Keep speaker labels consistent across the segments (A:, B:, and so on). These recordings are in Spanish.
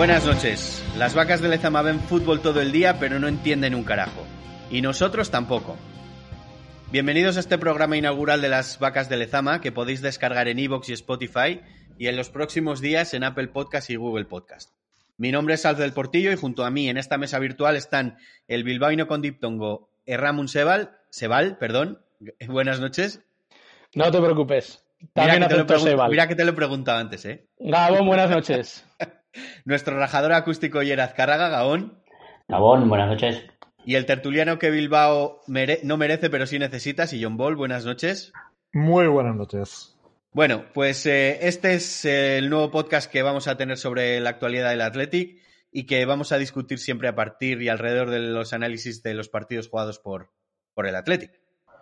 A: Buenas noches. Las vacas de Lezama ven fútbol todo el día, pero no entienden un carajo. Y nosotros tampoco. Bienvenidos a este programa inaugural de las vacas de Lezama, que podéis descargar en iVoox y Spotify, y en los próximos días en Apple Podcast y Google Podcast. Mi nombre es Alfred del Portillo y junto a mí en esta mesa virtual están el bilbaíno con diptongo Erramun Sebal, Sebal, perdón. Buenas noches.
B: No te preocupes. También
A: mira, que te lo
B: Sebal.
A: mira que te lo he preguntado antes, ¿eh?
B: Gabón, buenas noches.
A: Nuestro rajador acústico Yeraz Cárraga, Gaón.
C: Gabón, buenas noches.
A: Y el tertuliano que Bilbao mere- no merece, pero sí necesita, Sillon Ball, buenas noches.
D: Muy buenas noches.
A: Bueno, pues eh, este es eh, el nuevo podcast que vamos a tener sobre la actualidad del Athletic y que vamos a discutir siempre a partir y alrededor de los análisis de los partidos jugados por, por el Athletic.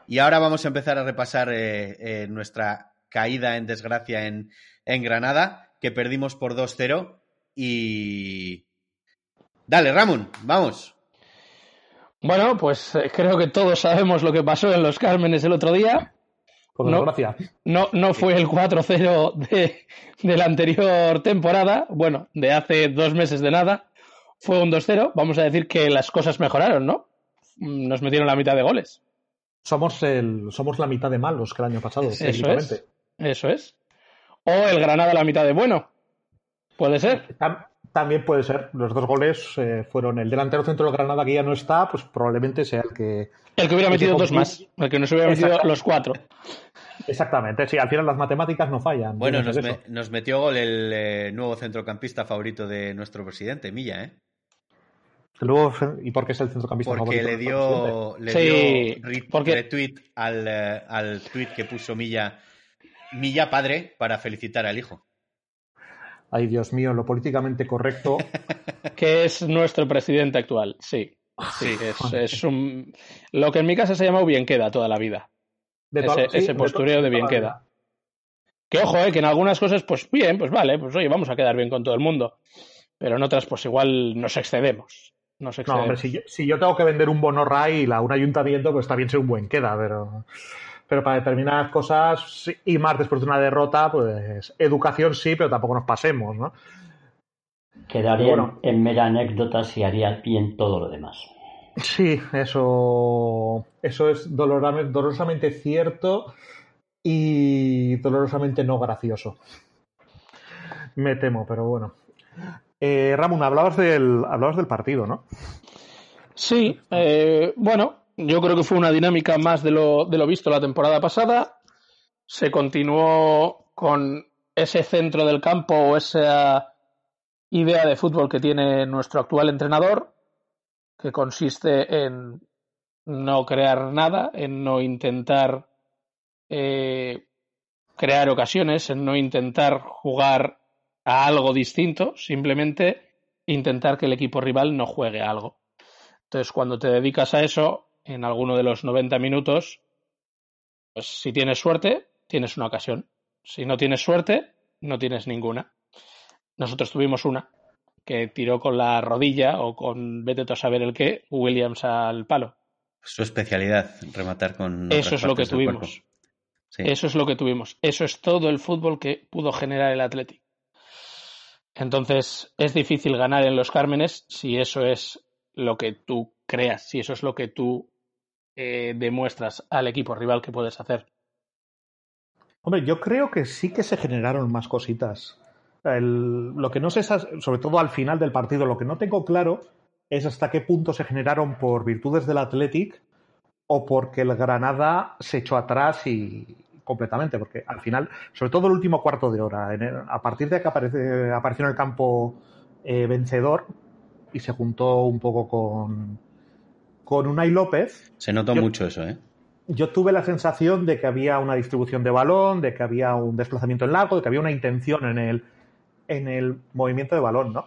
A: Y ahora vamos a empezar a repasar eh, eh, nuestra caída en desgracia en, en Granada, que perdimos por 2-0 y... Dale, Ramón, vamos.
B: Bueno, pues eh, creo que todos sabemos lo que pasó en los Cármenes el otro día.
D: Por
B: No.
D: desgracia.
B: No, no fue el 4-0 de, de la anterior temporada, bueno, de hace dos meses de nada. Fue un 2-0. Vamos a decir que las cosas mejoraron, ¿no? Mm, Nos metieron la mitad de goles.
D: Somos, el, somos la mitad de malos que el año pasado,
B: Eso
D: técnicamente.
B: es. Eso es. O el Granada la mitad de bueno. Puede ser.
D: Tam- También puede ser. Los dos goles eh, fueron el delantero centro del Granada que ya no está, pues probablemente sea el que.
B: El que hubiera metido dos más. El que nos hubiera metido los cuatro.
D: Exactamente. Sí, al final las matemáticas no fallan.
A: Bueno, nos, me- metió gol el eh, nuevo centrocampista favorito de nuestro presidente, Milla, ¿eh?
D: Luego, ¿Y por qué es el centrocampista
A: Porque
D: favorito
A: le dio, le
B: Sí,
A: dio re-
B: porque-
A: retweet al, eh, al tweet que puso Milla, Milla padre para felicitar al hijo.
D: Ay, Dios mío, lo políticamente correcto.
B: Que es nuestro presidente actual, sí. Sí, es, es un... Lo que en mi casa se llama bien queda toda la vida.
D: De
B: Ese-
D: sí,
B: ese postureo de bien queda. Que ojo, eh, que en algunas cosas, pues bien, pues vale, pues oye, vamos a quedar bien con todo el mundo. Pero en otras, pues igual nos excedemos. Nos
D: No,
B: excedemos.
D: hombre, si yo, si yo tengo que vender un bono RAI la, un ayuntamiento, pues está bien ser un buen queda, pero, pero para determinadas cosas, y más después de una derrota, pues educación sí, pero tampoco nos pasemos, ¿no?
C: Quedaría
D: Bueno.
C: en mera anécdota si haría bien todo lo demás.
D: Sí, eso, eso es dolorosamente cierto y dolorosamente no gracioso. Me temo, pero bueno. Eh, Ramón, hablabas del, hablabas del partido, ¿no?
B: Sí, eh, bueno, yo creo que fue una dinámica más de lo, de lo visto la temporada pasada. Se continuó con ese centro del campo o esa idea de fútbol que tiene nuestro actual entrenador, que consiste en no crear nada, en no intentar eh, crear ocasiones, en no intentar jugar a algo distinto, simplemente intentar que el equipo rival no juegue a algo. Entonces, cuando te dedicas a eso, en alguno de los 90 minutos, pues si tienes suerte, tienes una ocasión. Si no tienes suerte, no tienes ninguna. Nosotros tuvimos una, que tiró con la rodilla o con vete tú a saber el qué, Williams al palo.
A: Su especialidad, rematar con.
B: Eso es lo que tuvimos.
A: Sí.
B: Eso es lo que tuvimos. Eso es todo el fútbol que pudo generar el Athletic. Entonces, es difícil ganar en los Cármenes si eso es lo que tú creas, si eso es lo que tú eh, demuestras al equipo rival que puedes hacer.
D: Hombre, yo creo que sí que se generaron más cositas. Lo que no sé, sobre todo al final del partido, lo que no tengo claro es hasta qué punto se generaron por virtudes del Athletic o porque el Granada se echó atrás y completamente, porque al final, sobre todo el último cuarto de hora, a partir de que apareció en el campo eh, vencedor y se juntó un poco con, con Unai López,
A: Se notó
D: Yo-
A: mucho eso, ¿eh?
D: yo tuve la sensación de que había una distribución de balón, de que había un desplazamiento en largo, de que había una intención en el, en el movimiento de balón, ¿no?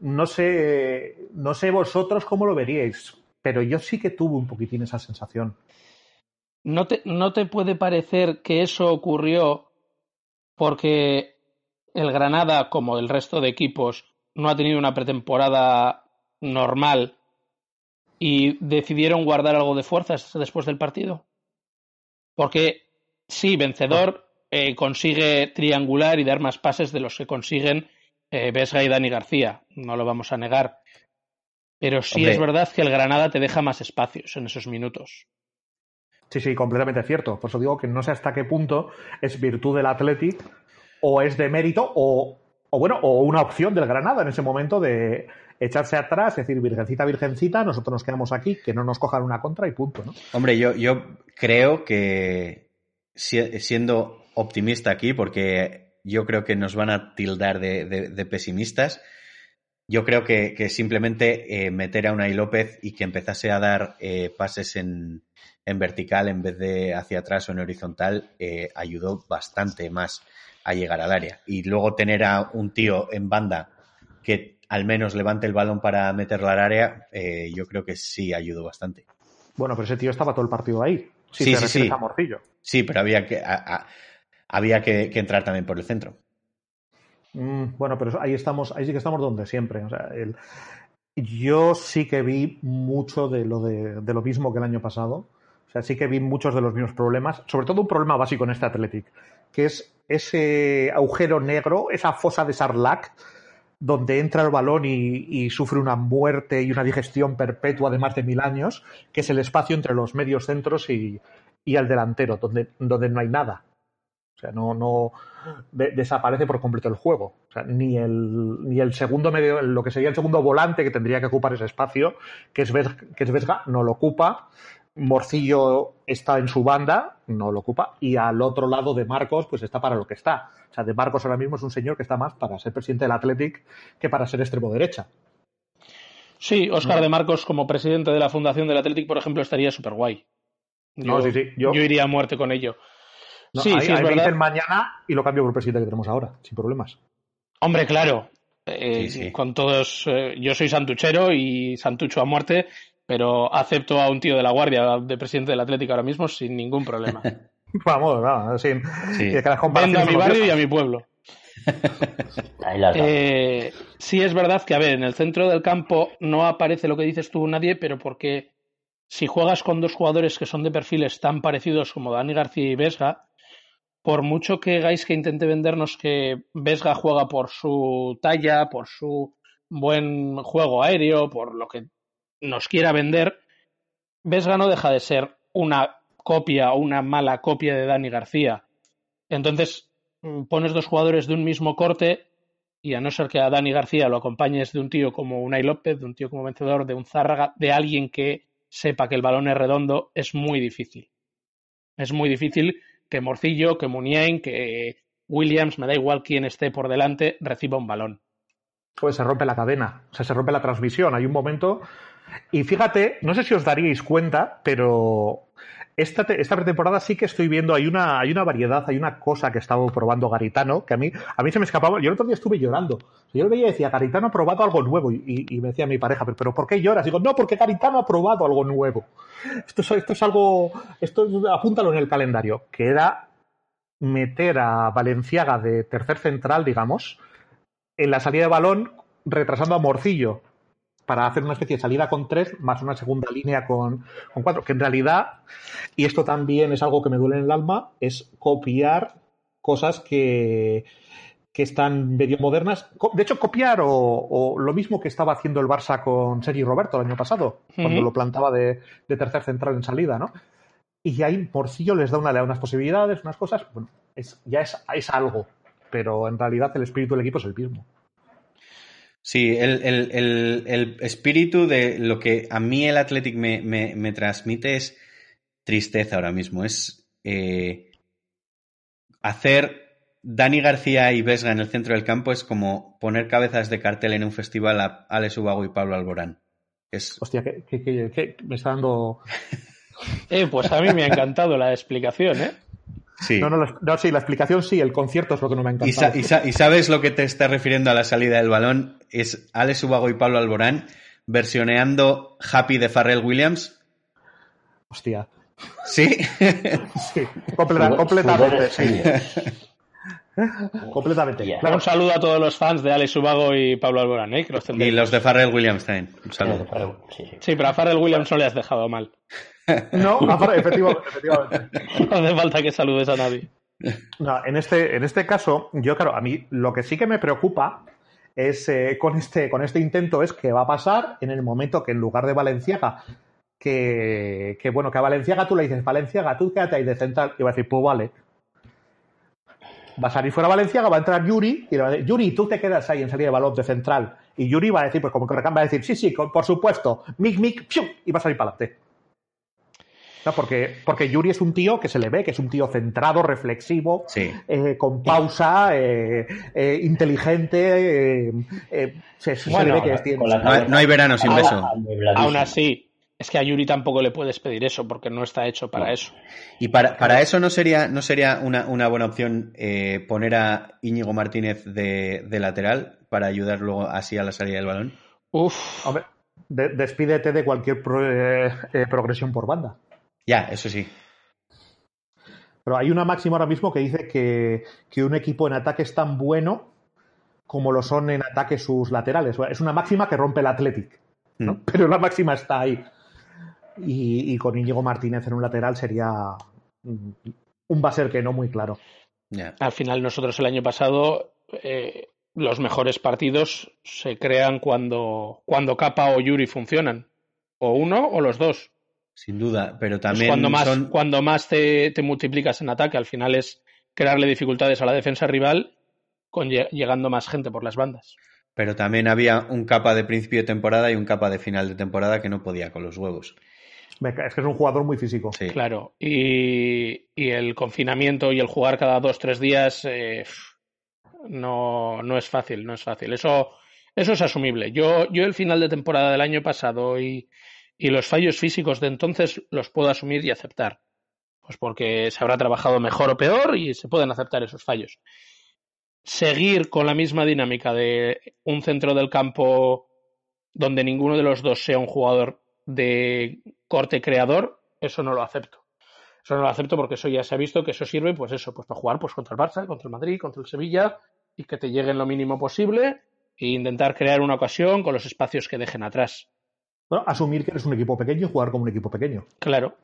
D: No sé, no sé vosotros cómo lo veríais, pero yo sí que tuve un poquitín esa sensación.
B: ¿No te, ¿No te puede parecer que eso ocurrió porque el Granada, como el resto de equipos, no ha tenido una pretemporada normal y decidieron guardar algo de fuerzas después del partido? Porque sí, vencedor eh, consigue triangular y dar más pases de los que consiguen eh, Vesga y Dani García, no lo vamos a negar. Pero sí
A: Hombre.
B: es verdad que el Granada te deja más espacios en esos minutos.
D: Sí, sí, completamente cierto. Por eso digo que no sé hasta qué punto es virtud del Athletic o es de mérito o, o bueno, o una opción del Granada en ese momento de echarse atrás, decir, virgencita, virgencita, nosotros nos quedamos aquí, que no nos cojan una contra y punto, ¿no?
A: Hombre, yo, yo creo que si- siendo optimista aquí, porque yo creo que nos van a tildar de, de- de pesimistas, yo creo que, que simplemente eh, meter a Unai López y que empezase a dar eh, pases en, en vertical en vez de hacia atrás o en horizontal eh, ayudó bastante más a llegar al área. Y luego tener a un tío en banda que al menos levante el balón para meterlo al área, eh, yo creo que sí ayudó bastante.
D: Bueno, pero ese tío estaba todo el partido ahí. Si
A: Sí, sí, sí.
D: a Morcillo.
A: Sí, pero había que, a- a- había que, que entrar también por el centro.
D: Mm, bueno, pero ahí estamos, ahí sí que estamos donde siempre. O sea, el- yo sí que vi mucho de lo, de, de lo mismo que el año pasado. O sea, sí que vi muchos de los mismos problemas, sobre todo un problema básico en este Athletic, que es ese agujero negro, esa fosa de Sarlac, donde entra el balón y, sufre una muerte y una digestión perpetua de más de mil años, que es el espacio entre los medios centros y, y el delantero, donde, donde no hay nada. O sea, no, no de- desaparece por completo el juego. O sea, ni el, ni el segundo medio, lo que sería el segundo volante que tendría que ocupar ese espacio, que que es Vesga, no lo ocupa. Morcillo está en su banda, no lo ocupa. Y al otro lado de Marcos, pues está para lo que está. O sea, de Marcos ahora mismo es un señor que está más para ser presidente del Athletic que para ser extremo derecha.
B: Sí, Óscar de Marcos como presidente de la Fundación del Athletic, por ejemplo, estaría súper guay.
D: No, sí, sí, yo-
B: iría a muerte con ello.
D: No,
B: sí,
D: ahí,
B: sí, es
D: ahí me
B: verdad.
D: dicen mañana y lo cambio por el presidente que tenemos ahora, sin problemas.
B: Hombre, claro. eh,
A: Sí, sí.
B: Con todos. eh, yo soy santuchero y santucho a muerte, pero acepto a un tío de la guardia de presidente del Atlético ahora mismo sin ningún problema.
D: Vamos, vamos, sin,
A: Sí.
D: y que las
B: Vendo
D: comparaciones
B: a mi barrio y a mi pueblo. Eh, sí es verdad que, a ver, en el centro del campo no aparece lo que dices tú nadie, pero porque si juegas con dos jugadores que son de perfiles tan parecidos como Dani García y Vesga, por mucho que Gaiske intente vendernos que Vesga juega por su talla, por su buen juego aéreo, por lo que nos quiera vender, Vesga no deja de ser una copia o una mala copia de Dani García. Entonces, mm, pones dos jugadores de un mismo corte y a no ser que a Dani García lo acompañes de un tío como Unai López, de un tío como vencedor, de un Zárraga, de alguien que sepa que el balón es redondo, es muy difícil. Es muy difícil que Morcillo, que Muniain, que Williams, me da igual quién esté por delante, reciba un balón.
D: pues se rompe la cadena, o sea, se rompe la transmisión. Hay un momento. Y fíjate, no sé si os daríais cuenta, pero esta, esta pretemporada sí que estoy viendo, hay una, hay una variedad, hay una cosa que estaba probando Garitano, que a mí, a mí se me escapaba. Yo el otro día estuve llorando. Yo lo veía y decía, Garitano ha probado algo nuevo. Y, y- y me decía mi pareja, pero, pero ¿por qué lloras? Digo, no, porque Garitano ha probado algo nuevo. Esto es, esto es algo, esto es- apúntalo en el calendario, que era meter a Valenciaga de tercer central, digamos, en la salida de balón retrasando a Morcillo para hacer una especie de salida con tres más una segunda línea con, con cuatro, que en realidad, y esto también es algo que me duele en el alma, es copiar cosas que, que están medio modernas. De hecho, copiar o, o lo mismo que estaba haciendo el Barça con Sergi Roberto el año pasado, cuando lo plantaba de, de tercer central en salida, ¿no? Y ahí Morcillo les da una, unas posibilidades, unas cosas, bueno, es, ya es, es algo, pero en realidad el espíritu del equipo es el mismo.
A: Sí, el, el- el- el espíritu de lo que a mí el Athletic me, me- me transmite es tristeza ahora mismo. Es eh, hacer Dani García y Vesga en el centro del campo es como poner cabezas de cartel en un festival a Alex Ubago y Pablo Alborán. Es,
D: Hostia, que, que- que- que me está dando.
B: Eh, pues a mí me ha encantado la explicación, ¿eh?
A: Sí.
D: No, no, la- no, sí, la explicación sí, el concierto es lo que no me ha
A: Y, sa-
D: encantado.
A: y sa- y sabes lo que te está refiriendo a la salida del balón? Es Alex Ubago y Pablo Alborán versioneando Happy de Pharrell Williams.
D: Hostia.
A: Sí.
D: Sí, completa- completamente, sí. Completamente.
C: Ya.
D: Claro,
B: Un saludo a todos los fans de Alex Ubago y Pablo Alborán, ¿eh? Que los
A: y los de Pharrell Williams también. Un saludo.
C: Sí, sí.
B: Sí, pero a Farrell Williams no le has dejado mal.
D: No, aparte, efectivamente, efectivamente.
B: No hace falta que saludes a nadie.
D: No, en este, en este caso, yo, claro, a mí lo que sí que me preocupa es eh, con, este, con este intento es que va a pasar en el momento que en lugar de Valenciaga, que, que bueno, que a Valenciaga tú le dices, Valenciaga, tú quédate ahí de central, y va a decir, pues vale. Va a salir fuera Valenciaga, va a entrar Yuri, y le va a decir, Yuri, tú te quedas ahí en salida de balón de central. Y Yuri va a decir, pues como que va a decir, sí, sí, por supuesto, mic, mic, pium, y va a salir para adelante. Porque, porque Yuri es un tío que se le ve, que es un tío centrado, reflexivo, eh, con pausa, eh, eh, inteligente. se, le ve que es
A: no, hay verano sin beso.
B: Aún así, es que a Yuri tampoco le puedes pedir eso porque no está hecho para eso.
A: Y para, para eso no sería, no sería una, una buena opción poner a Íñigo Martínez de, de, lateral para ayudar luego así a la salida del balón.
D: Uf. Hombre, despídete de cualquier progresión por banda.
A: Ya, eso sí.
D: Pero hay una máxima ahora mismo que dice que, un equipo en ataque es tan bueno como lo son en ataque sus laterales. Es una máxima que rompe el Athletic, ¿no? Mm. pero la máxima está ahí. Y, con Íñigo Martínez en un lateral sería un baser que no muy claro.
B: Al final nosotros el año pasado eh, los mejores partidos se crean cuando, cuando Capa o Yuri funcionan. O uno o los dos.
A: Sin duda, pero también.
B: cuando más, cuando más te, multiplicas en ataque, al final es crearle dificultades a la defensa rival con llegando más gente por las bandas.
A: Pero también había un capa de principio de temporada y un capa de final de temporada que no podía con los huevos.
D: Es que es un jugador muy físico.
B: Sí. Claro. Y, el confinamiento y el jugar cada dos, tres días eh, no, no es fácil, no es fácil. Eso, eso es asumible. Yo, yo el final de temporada del año pasado y, y los fallos físicos de entonces los puedo asumir y aceptar. Pues porque se habrá trabajado mejor o peor y se pueden aceptar esos fallos. Seguir con la misma dinámica de un centro del campo donde ninguno de los dos sea un jugador de corte creador, eso no lo acepto. Eso no lo acepto porque eso ya se ha visto que eso sirve, pues eso, pues para jugar pues contra el Barça, contra el Madrid, contra el Sevilla y que te lleguen lo mínimo posible e intentar crear una ocasión con los espacios que dejen atrás
D: asumir que eres un equipo pequeño y jugar como un equipo pequeño.
B: Claro.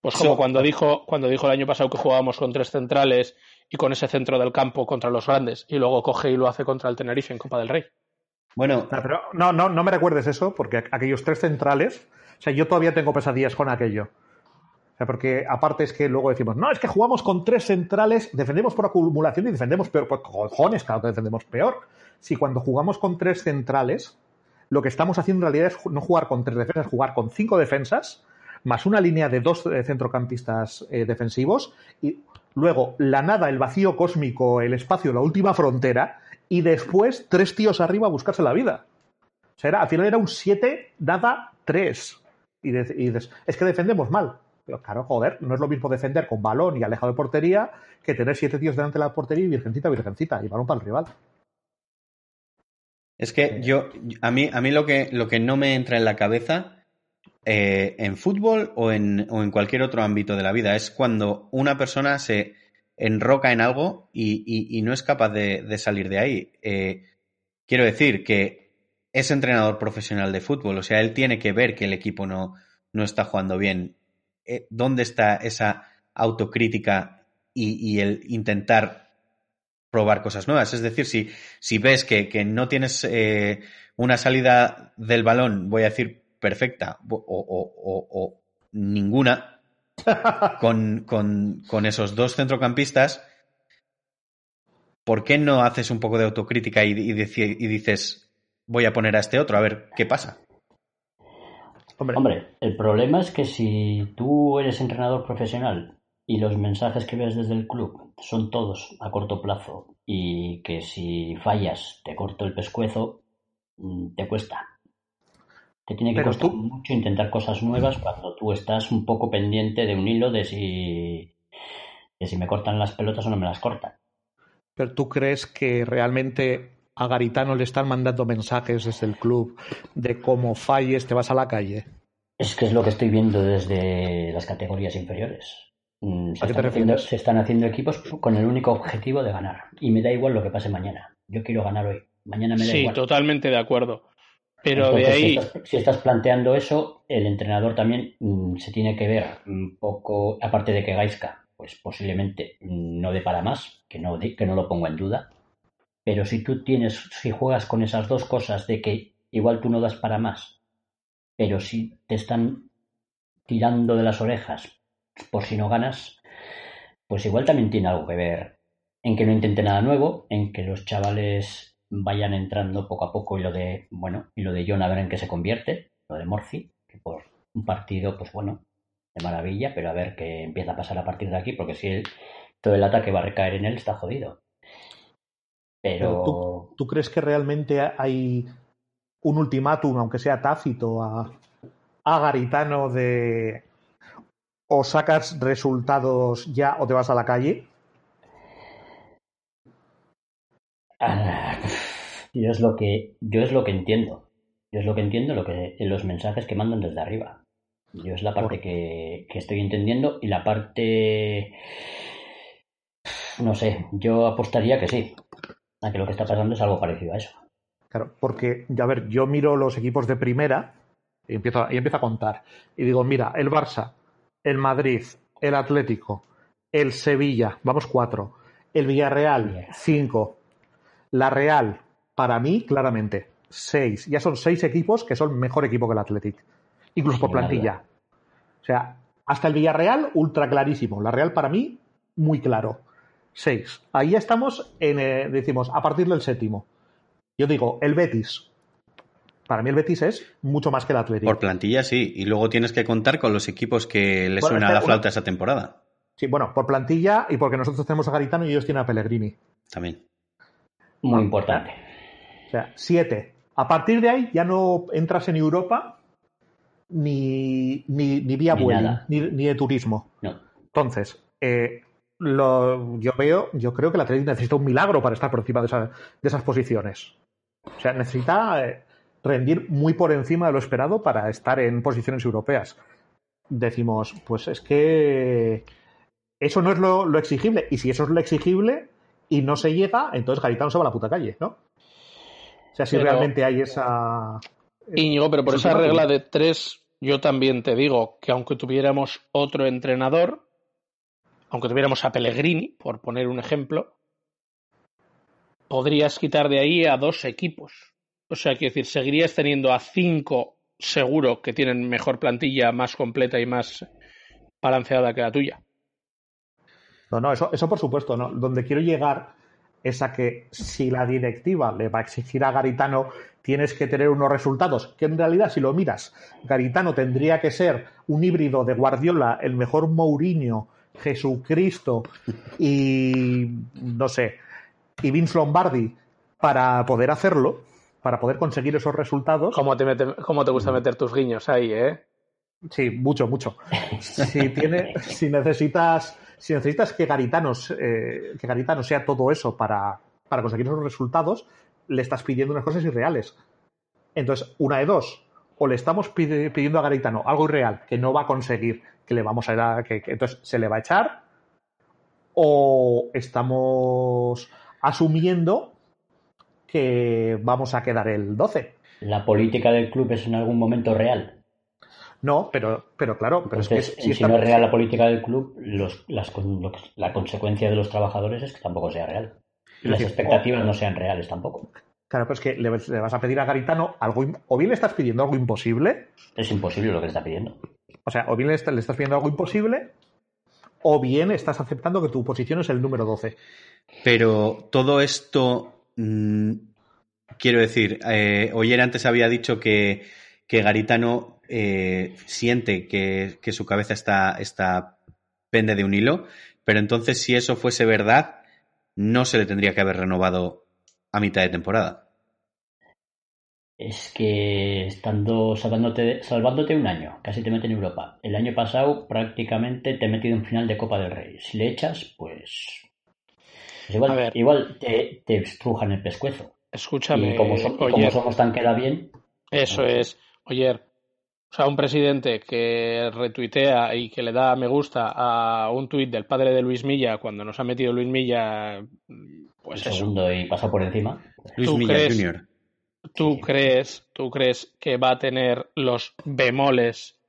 B: Pues como cuando dijo, cuando dijo el año pasado que jugábamos con tres centrales y con ese centro del campo contra los grandes, y luego coge y lo hace contra el Tenerife en Copa del Rey.
D: Bueno. No, pero no, no, no me recuerdes eso, porque aquellos tres centrales, o sea, yo todavía tengo pesadillas con aquello. O sea, porque aparte es que luego decimos, no, es que jugamos con tres centrales, defendemos por acumulación y defendemos peor. Pues cojones, claro que defendemos peor. Si cuando jugamos con tres centrales, lo que estamos haciendo en realidad es no jugar con tres defensas, jugar con cinco defensas, más una línea de dos eh, centrocampistas eh, defensivos, y luego la nada, el vacío cósmico, el espacio, la última frontera, y después tres tíos arriba a buscarse la vida. O sea, al final era un 7 nada 3. Y, dices, es que defendemos mal. Pero claro, joder, no es lo mismo defender con balón y alejado de portería que tener siete tíos delante de la portería y virgencita, virgencita, y balón para el rival.
A: Es que yo, a mí, a mí lo que, lo que no me entra en la cabeza eh, en fútbol o en, o en, cualquier otro ámbito de la vida es cuando una persona se enroca en algo y, no es capaz de, salir de ahí. Eh, quiero decir que es entrenador profesional de fútbol, o sea, él tiene que ver que el equipo no, no está jugando bien. Eh, ¿Dónde está esa autocrítica y el intentar probar cosas nuevas. Es decir, si, si ves que, no tienes eh, una salida del balón, voy a decir perfecta o, ninguna, con, con, esos dos centrocampistas, ¿por qué no haces un poco de autocrítica y, y, dices, voy a poner a este otro, a ver qué pasa?
C: Hombre, el problema es que si tú eres entrenador profesional y los mensajes que ves desde el club son todos a corto plazo y que si fallas te corto el pescuezo, mm, te cuesta. Te tiene que costar mucho intentar cosas nuevas cuando tú estás un poco pendiente de un hilo de si, de si me cortan las pelotas o no me las cortan.
D: Pero tú crees que realmente a Garitano le están mandando mensajes desde el club de cómo falles te vas a la calle?
C: Es que es lo que estoy viendo desde las categorías inferiores. Mm, se, están haciendo, equipos con el único objetivo de ganar. Y me da igual lo que pase mañana. Yo quiero ganar hoy. Mañana me da
B: sí, totalmente de acuerdo. Pero de ahí.
C: Si estás, planteando eso, el entrenador también mm, se tiene que ver un poco. Aparte de que Gaiska, pues posiblemente no dé para más, que no, que no lo pongo en duda. Pero si tú tienes, si juegas con esas dos cosas de que igual tú no das para más, pero si te están tirando de las orejas por si no ganas, pues igual también tiene algo que ver en que no intente nada nuevo, en que los chavales vayan entrando poco a poco y lo de, bueno, y lo de John a ver en qué se convierte, lo de Morphy, que por un partido, pues bueno, de maravilla, pero a ver qué empieza a pasar a partir de aquí, porque si todo el ataque va a recaer en él, está jodido. Pero...
D: ¿Tú, ¿Tú, crees que realmente hay un ultimátum, aunque sea tácito, a Garitano de o sacas resultados ya o te vas a la calle?
C: Ah, yo es lo que yo es lo que entiendo. Yo es lo que entiendo lo que los mensajes que mandan desde arriba. Yo es la parte que, que estoy entendiendo y la parte no sé, yo apostaría que sí, a que lo que está pasando es algo parecido a eso.
D: Claro, porque, a ver, yo miro los equipos de primera y empiezo, y empiezo a contar. Y digo, mira, el Barça, el Madrid, el Atlético, el Sevilla, vamos cuatro. El Villarreal, cinco. La Real, para mí, claramente, seis. Ya son seis equipos que son mejor equipo que el Atlético. Incluso por plantilla. O sea, hasta el Villarreal, ultra clarísimo. La Real, para mí, muy claro. Seis. Ahí estamos en, eh, decimos, a partir del séptimo. Yo digo, el Betis, para mí el Betis es mucho más que el Atlético.
A: Por plantilla sí, y luego tienes que contar con los equipos que le suena a la flauta esa temporada.
D: Sí, bueno, por plantilla y porque nosotros tenemos a Garitano y ellos tienen a Pellegrini.
A: También.
C: Muy importante.
D: O sea, siete. A partir de ahí ya no entras en Europa ni, ni, ni vía ni, ni, de turismo.
C: No.
D: Entonces, eh, lo, yo veo, yo creo que el Atlético necesita un milagro para estar por encima de, esa, de esas posiciones. O sea, necesita eh, rendir muy por encima de lo esperado para estar en posiciones europeas. Decimos, pues es que eso no es lo, lo exigible. Y si eso es lo exigible y no se llega, entonces Garitano se va a la puta calle, ¿no? O sea, si pero, realmente hay esa.
B: Íñigo, pero por esa regla de tres, yo también te digo que aunque tuviéramos otro entrenador, aunque tuviéramos a Pellegrini, por poner un ejemplo, podrías quitar de ahí a dos equipos. O sea, quiero decir, seguirías teniendo a cinco seguro que tienen mejor plantilla, más completa y más balanceada que la tuya.
D: No, no, eso, eso por supuesto, no. Donde quiero llegar es a que si la directiva le va a exigir a Garitano, tienes que tener unos resultados, que en realidad si lo miras, Garitano tendría que ser un híbrido de Guardiola, el mejor Mourinho, Jesucristo y no sé, y Vince Lombardi para poder hacerlo, para poder conseguir esos resultados.
B: ¿Cómo te, mete, cómo te gusta meter tus guiños ahí, eh?
D: Sí, mucho, mucho. Si, tiene, si necesitas, si necesitas que Garitanos, eh, que Garitano sea todo eso para, para conseguir esos resultados, le estás pidiendo unas cosas irreales. Entonces, una de dos, o le estamos pidiendo a Garitano algo irreal que no va a conseguir, que le vamos a, ir a que, que entonces se le va a echar, o estamos asumiendo que vamos a quedar el 12.
C: ¿La política del club es en algún momento real?
D: No, pero, pero claro. Pero
C: Entonces,
D: es que,
C: si, si no es real la política del club, los, las, lo, la consecuencia de los trabajadores es que tampoco sea real. Y las expectativas no sean reales tampoco.
D: Claro, pues que le, le, vas a pedir a Garitano algo, o bien le estás pidiendo algo imposible.
C: Es imposible lo que le está pidiendo.
D: O sea, o bien le, le estás pidiendo algo imposible, o bien estás aceptando que tu posición es el número 12.
A: Pero todo esto, mmm, quiero decir, eh, Oyer antes había dicho que, que Garitano eh, siente que, que, su cabeza está, está pende de un hilo, pero entonces si eso fuese verdad, no se le tendría que haber renovado a mitad de temporada.
C: Es que estando salvándote, salvándote un año, casi te mete en Europa. El año pasado prácticamente te he metido en final de Copa del Rey. Si le echas, pues pues igual, igual te, te, estrujan el pescuezo.
B: Escúchame.
C: Y como, so, y como somos tan queda bien.
B: Eso pues... es. Oye, o sea, un presidente que retuitea y que le da me gusta a un tuit del padre de Luis Milla cuando nos ha metido Luis Milla, pues
C: segundo
B: eso.
C: y pasa por encima.
A: Luis Milla
B: crees,
A: Jr.
B: ¿Tú crees, ¿Tú crees que va a tener los bemoles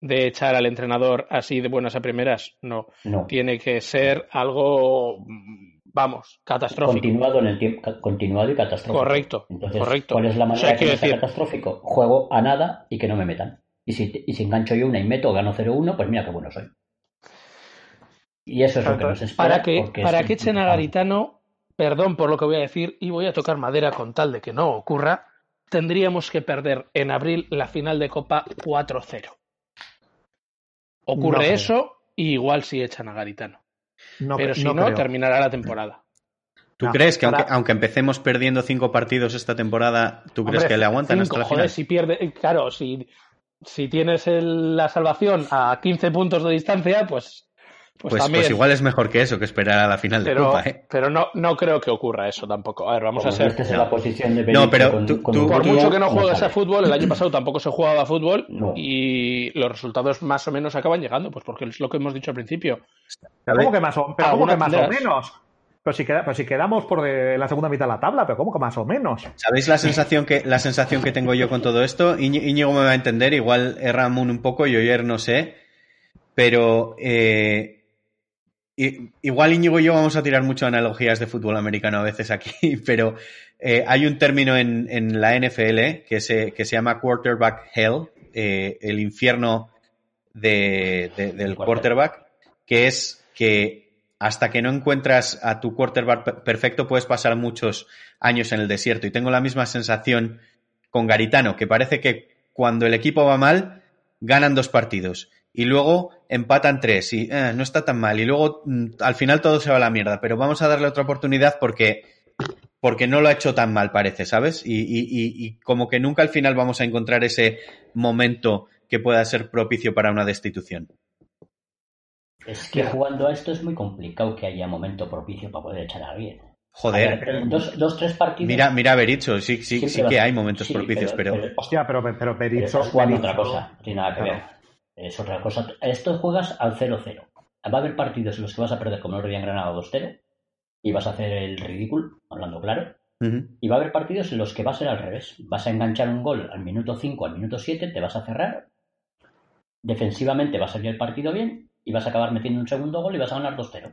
B: de echar al entrenador así de buenas a primeras? No.
C: no.
B: Tiene que ser algo vamos, catastrófico.
C: Continuado en el tiempo, continuado y catastrófico.
B: Correcto,
C: Entonces,
B: correcto.
C: ¿cuál es la
B: O
C: manera
B: sea,
C: que sea
B: decir-
C: catastrófico? Juego a nada y que no me metan. Y si, y si engancho yo una y meto, gano 0-1, pues mira qué bueno soy. Y eso es lo que nos espera.
B: Para que, para que echen a Garitano, perdón por lo que voy a decir, y voy a tocar madera con tal de que no ocurra, tendríamos que perder en abril la final de Copa 4-0. Ocurre
D: No
B: eso y igual si echan a Garitano.
D: No,
B: Pero si
D: no
B: terminará la temporada.
A: ¿Tú
D: No,
A: crees que
D: para-
A: aunque, aunque empecemos perdiendo cinco partidos esta temporada, tú crees
B: Hombre,
A: que le aguantan
B: cinco,
A: hasta la
B: joder,
A: final?
B: si pierde, claro, si, si tienes el- la salvación a 15 puntos de distancia, pues, pues,
A: Pues, pues igual es mejor que eso, que esperar a la final de Copa, ¿eh?
B: pero no, no creo que ocurra eso tampoco. A ver, vamos
C: Como
B: a ser.
C: en la posición de
A: No, pero
C: con-
A: tú-
C: con
A: tú-
B: Por mucho que no juegues a fútbol, el año pasado tampoco se jugaba a fútbol
C: No.
B: y los resultados más o menos acaban llegando, pues porque es lo que hemos dicho al principio.
D: Pero ¿Cómo que más o, pero ¿cómo que más o menos? Pero si, queda- pero si quedamos por de la segunda mitad de la tabla, pero ¿cómo que más o menos?
A: ¿Sabéis la sensación que la sensación que tengo yo con todo esto? Íñ- Íñigo me va a entender, igual Erramun un poco, yo ayer no sé, pero eh, i- igual Íñigo y yo vamos a tirar mucho analogías de fútbol americano a veces aquí, pero eh, hay un término en, en la NFL que se, que se llama quarterback hell, eh, el infierno de- de- del quarterback, que es que hasta que no encuentras a tu quarterback per- perfecto puedes pasar muchos años en el desierto. Y tengo la misma sensación con Garitano, que parece que cuando el equipo va mal, ganan dos partidos. Y luego empatan tres y eh, no está tan mal. Y luego mm, al final todo se va a la mierda. Pero vamos a darle otra oportunidad porque, porque no lo ha hecho tan mal, parece, ¿sabes? Y, y- y- y como que nunca al final vamos a encontrar ese momento que pueda ser propicio para una destitución.
C: Es que jugando a esto es muy complicado que haya momento propicio para poder echar a alguien. A
A: Joder,
C: ver, dos, dos, tres partidos.
A: mira, mira Bericho, sí, sí, sí
C: va-
A: que hay momentos
C: sí,
A: propicios, pero,
D: Hostia, pero, pero
C: pero
D: Berizzo... Berizzo-
C: otra cosa, no tiene nada que
D: Claro.
C: ver. Es otra cosa. Esto juegas al 0-0. Va a haber partidos en los que vas a perder como el en Granada 2-0 y vas a hacer el ridículo, hablando claro. Y va a haber partidos en los que va a ser al revés. Vas a enganchar un gol al minuto 5, al minuto 7, te vas a cerrar. Defensivamente va a salir el partido bien y vas a acabar metiendo un segundo gol y vas a ganar 2-0.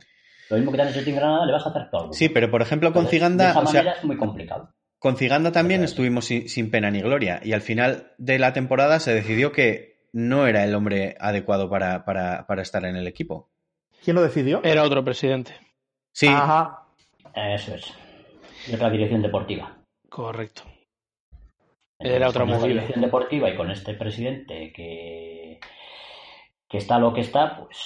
C: Lo mismo que te han hecho en Granada, le vas a hacer algo.
A: Sí, pero por ejemplo con
C: Entonces, De
A: Ciganda,
C: esa
A: o sea,
C: manera es muy complicado.
A: con Ciganda también estuvimos sin, sin pena ni gloria y al final de la temporada se decidió que no era el hombre adecuado para, para, para estar en el equipo.
D: ¿Quién lo decidió?
B: Era otro presidente.
A: Sí,
D: Ajá.
C: Eso es. Y otra dirección deportiva.
B: Correcto.
C: Entonces,
B: Era otra
C: con esta
B: movida.
C: dirección deportiva y con este presidente que, que está lo que está, pues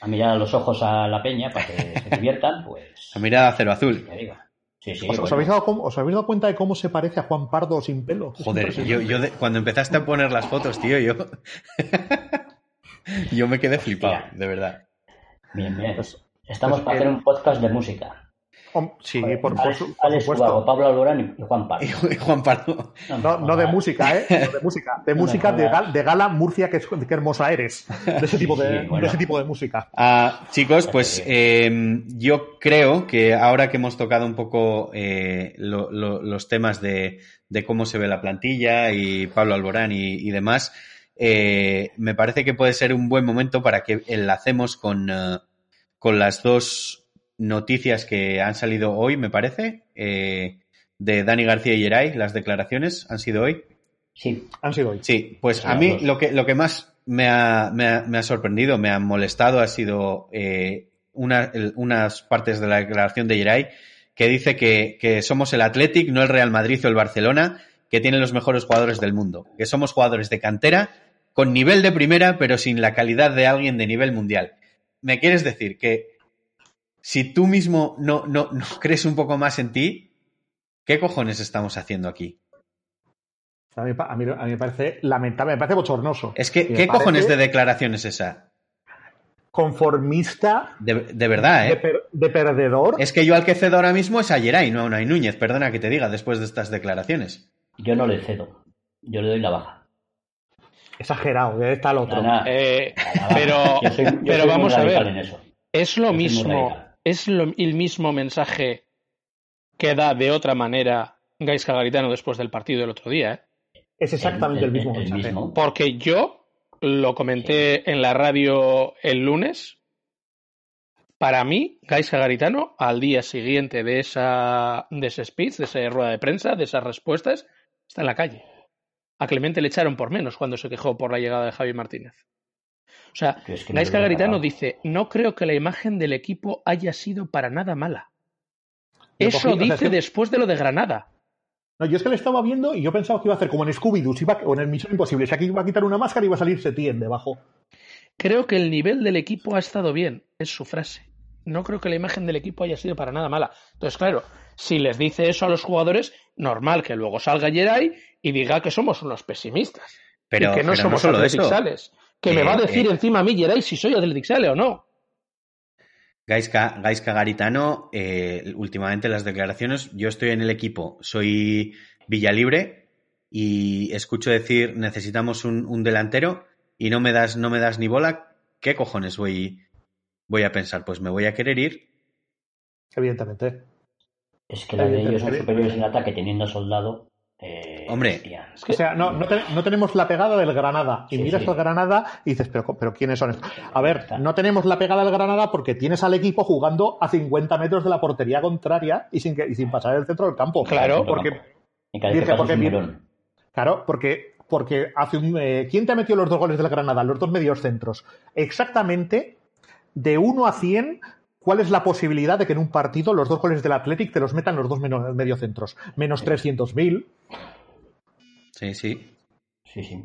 C: a mirar a los ojos a la peña para que se diviertan, pues.
A: a mirada cero azul.
C: que diga. Sí, sí,
D: ¿Os, habéis dado, cómo- os habéis dado cuenta de cómo se parece a Juan Pardo sin pelo?
A: Joder, yo, yo de- cuando empezaste a poner las fotos, tío, yo, yo me quedé flipado, de verdad.
C: Bien, bien.
D: Pues-
C: Estamos
D: pues
C: para hacer un podcast de música.
D: Sí,
C: Joder,
D: por, por
C: Alex,
D: su- por
C: Alex
D: supuesto.
C: Pablo Alborán y Juan Pardo.
A: Y Juan Pardo.
D: No, no de música, ¿eh? No de música. De música de,
C: jodas.
D: gal- de gala Murcia, que, hermosa eres. De ese tipo de,
C: Sí, bueno.
D: de, ese tipo de música.
A: Ah, chicos, pues eh, yo creo que ahora que hemos tocado un poco eh, lo- lo- los temas de, de cómo se ve la plantilla y Pablo Alborán y, y demás, eh, me parece que puede ser un buen momento para que enlacemos con, con las dos noticias que han salido hoy, me parece, eh, de Dani García y Geray, las declaraciones han sido hoy.
C: Sí,
D: Han sido hoy.
A: Sí, pues a mí lo que, lo que más me ha, me ha- me ha sorprendido, me ha molestado, ha sido eh, una- el- unas partes de la declaración de Geray que dice que, que somos el Athletic, no el Real Madrid o el Barcelona, que tienen los mejores jugadores del mundo, que somos jugadores de cantera con nivel de primera, pero sin la calidad de alguien de nivel mundial. ¿Me quieres decir que si tú mismo no, no, no crees un poco más en ti, ¿qué cojones estamos haciendo aquí?
D: A mí, a mí- a mí me parece lamentable, me parece bochornoso.
A: Es que, ¿qué cojones de declaración es esa?
D: Conformista,
A: De, de verdad,
D: de,
A: ¿eh?
D: per- de perdedor.
A: Es que yo al que cedo ahora mismo es a Geray, no a Unai Núñez, perdona que te diga, después de estas declaraciones.
C: yo no le cedo. Yo le doy la baja.
D: Exagerado, está el otro.
C: Nada,
B: Eh, pero-
C: Yo soy- yo
B: pero vamos a ver.
C: en eso.
B: es lo mismo. Es lo- el mismo mensaje que da de otra manera Gaisca Garitano después del partido del otro día, ¿eh?
D: Es exactamente el, mismo
C: el
D: mensaje.
C: mismo.
B: Porque yo lo comenté en la radio el lunes Para mí, Gaisca Garitano, al día siguiente de, esa, de ese speech, de esa rueda de prensa, de esas respuestas, está en la calle. A Clemente le echaron por menos cuando se quejó por la llegada de Javi Martínez. O sea,
C: es que no
B: Gaisca Garitano dice, no creo que la imagen del equipo haya sido para nada mala. Eso
D: cogí- o sea,
B: dice
D: es que-
B: después de lo de Granada.
D: No, yo es que le estaba viendo y yo pensaba que iba a hacer como en Scooby-Doo si o en el Misión Imposible. Si aquí iba a quitar una máscara y iba a salir Setien debajo.
B: Creo que el nivel del equipo ha estado bien, es su frase. No creo que la imagen del equipo haya sido para nada mala. Entonces, claro, si les dice eso a los jugadores, normal que luego salga Geray y diga que somos unos pesimistas.
A: Pero,
B: y que no
A: pero
B: somos
A: solo
B: Athletic
A: eso.
B: Que me va a decir
A: eh.
B: encima a mí Geray si soy Athletic Sale o no.
A: Gaisca, Gaisca Garitano, eh, últimamente las declaraciones, yo estoy en el equipo, soy Villalibre y escucho decir necesitamos un, un delantero y no me das, no me das ni bola, ¿qué cojones voy, voy a pensar? Pues me voy a querer ir.
D: Evidentemente.
C: Es que la de ellos son superiores en ataque teniendo soldado. Eh,
A: Hombre.
B: Es que
D: O sea, no, no, te- no tenemos la pegada del Granada. Y
C: Sí,
D: miras
C: sí.
D: al Granada y dices, pero, pero ¿quiénes son estos? A ver, no tenemos la pegada del Granada porque tienes al equipo jugando a 50 metros de la portería contraria y sin, que, y sin pasar el centro del campo.
B: Claro,
D: porque, dice, claro, porque, porque hace un, eh, ¿quién te ha metido los dos goles del Granada? Los dos medios centros. Exactamente, de 1 a 100, ¿cuál es la posibilidad de que en un partido los dos goles del Athletic te los metan los dos meno- mediocentros? Menos 300.000.
A: Sí, sí.
C: Sí, sí.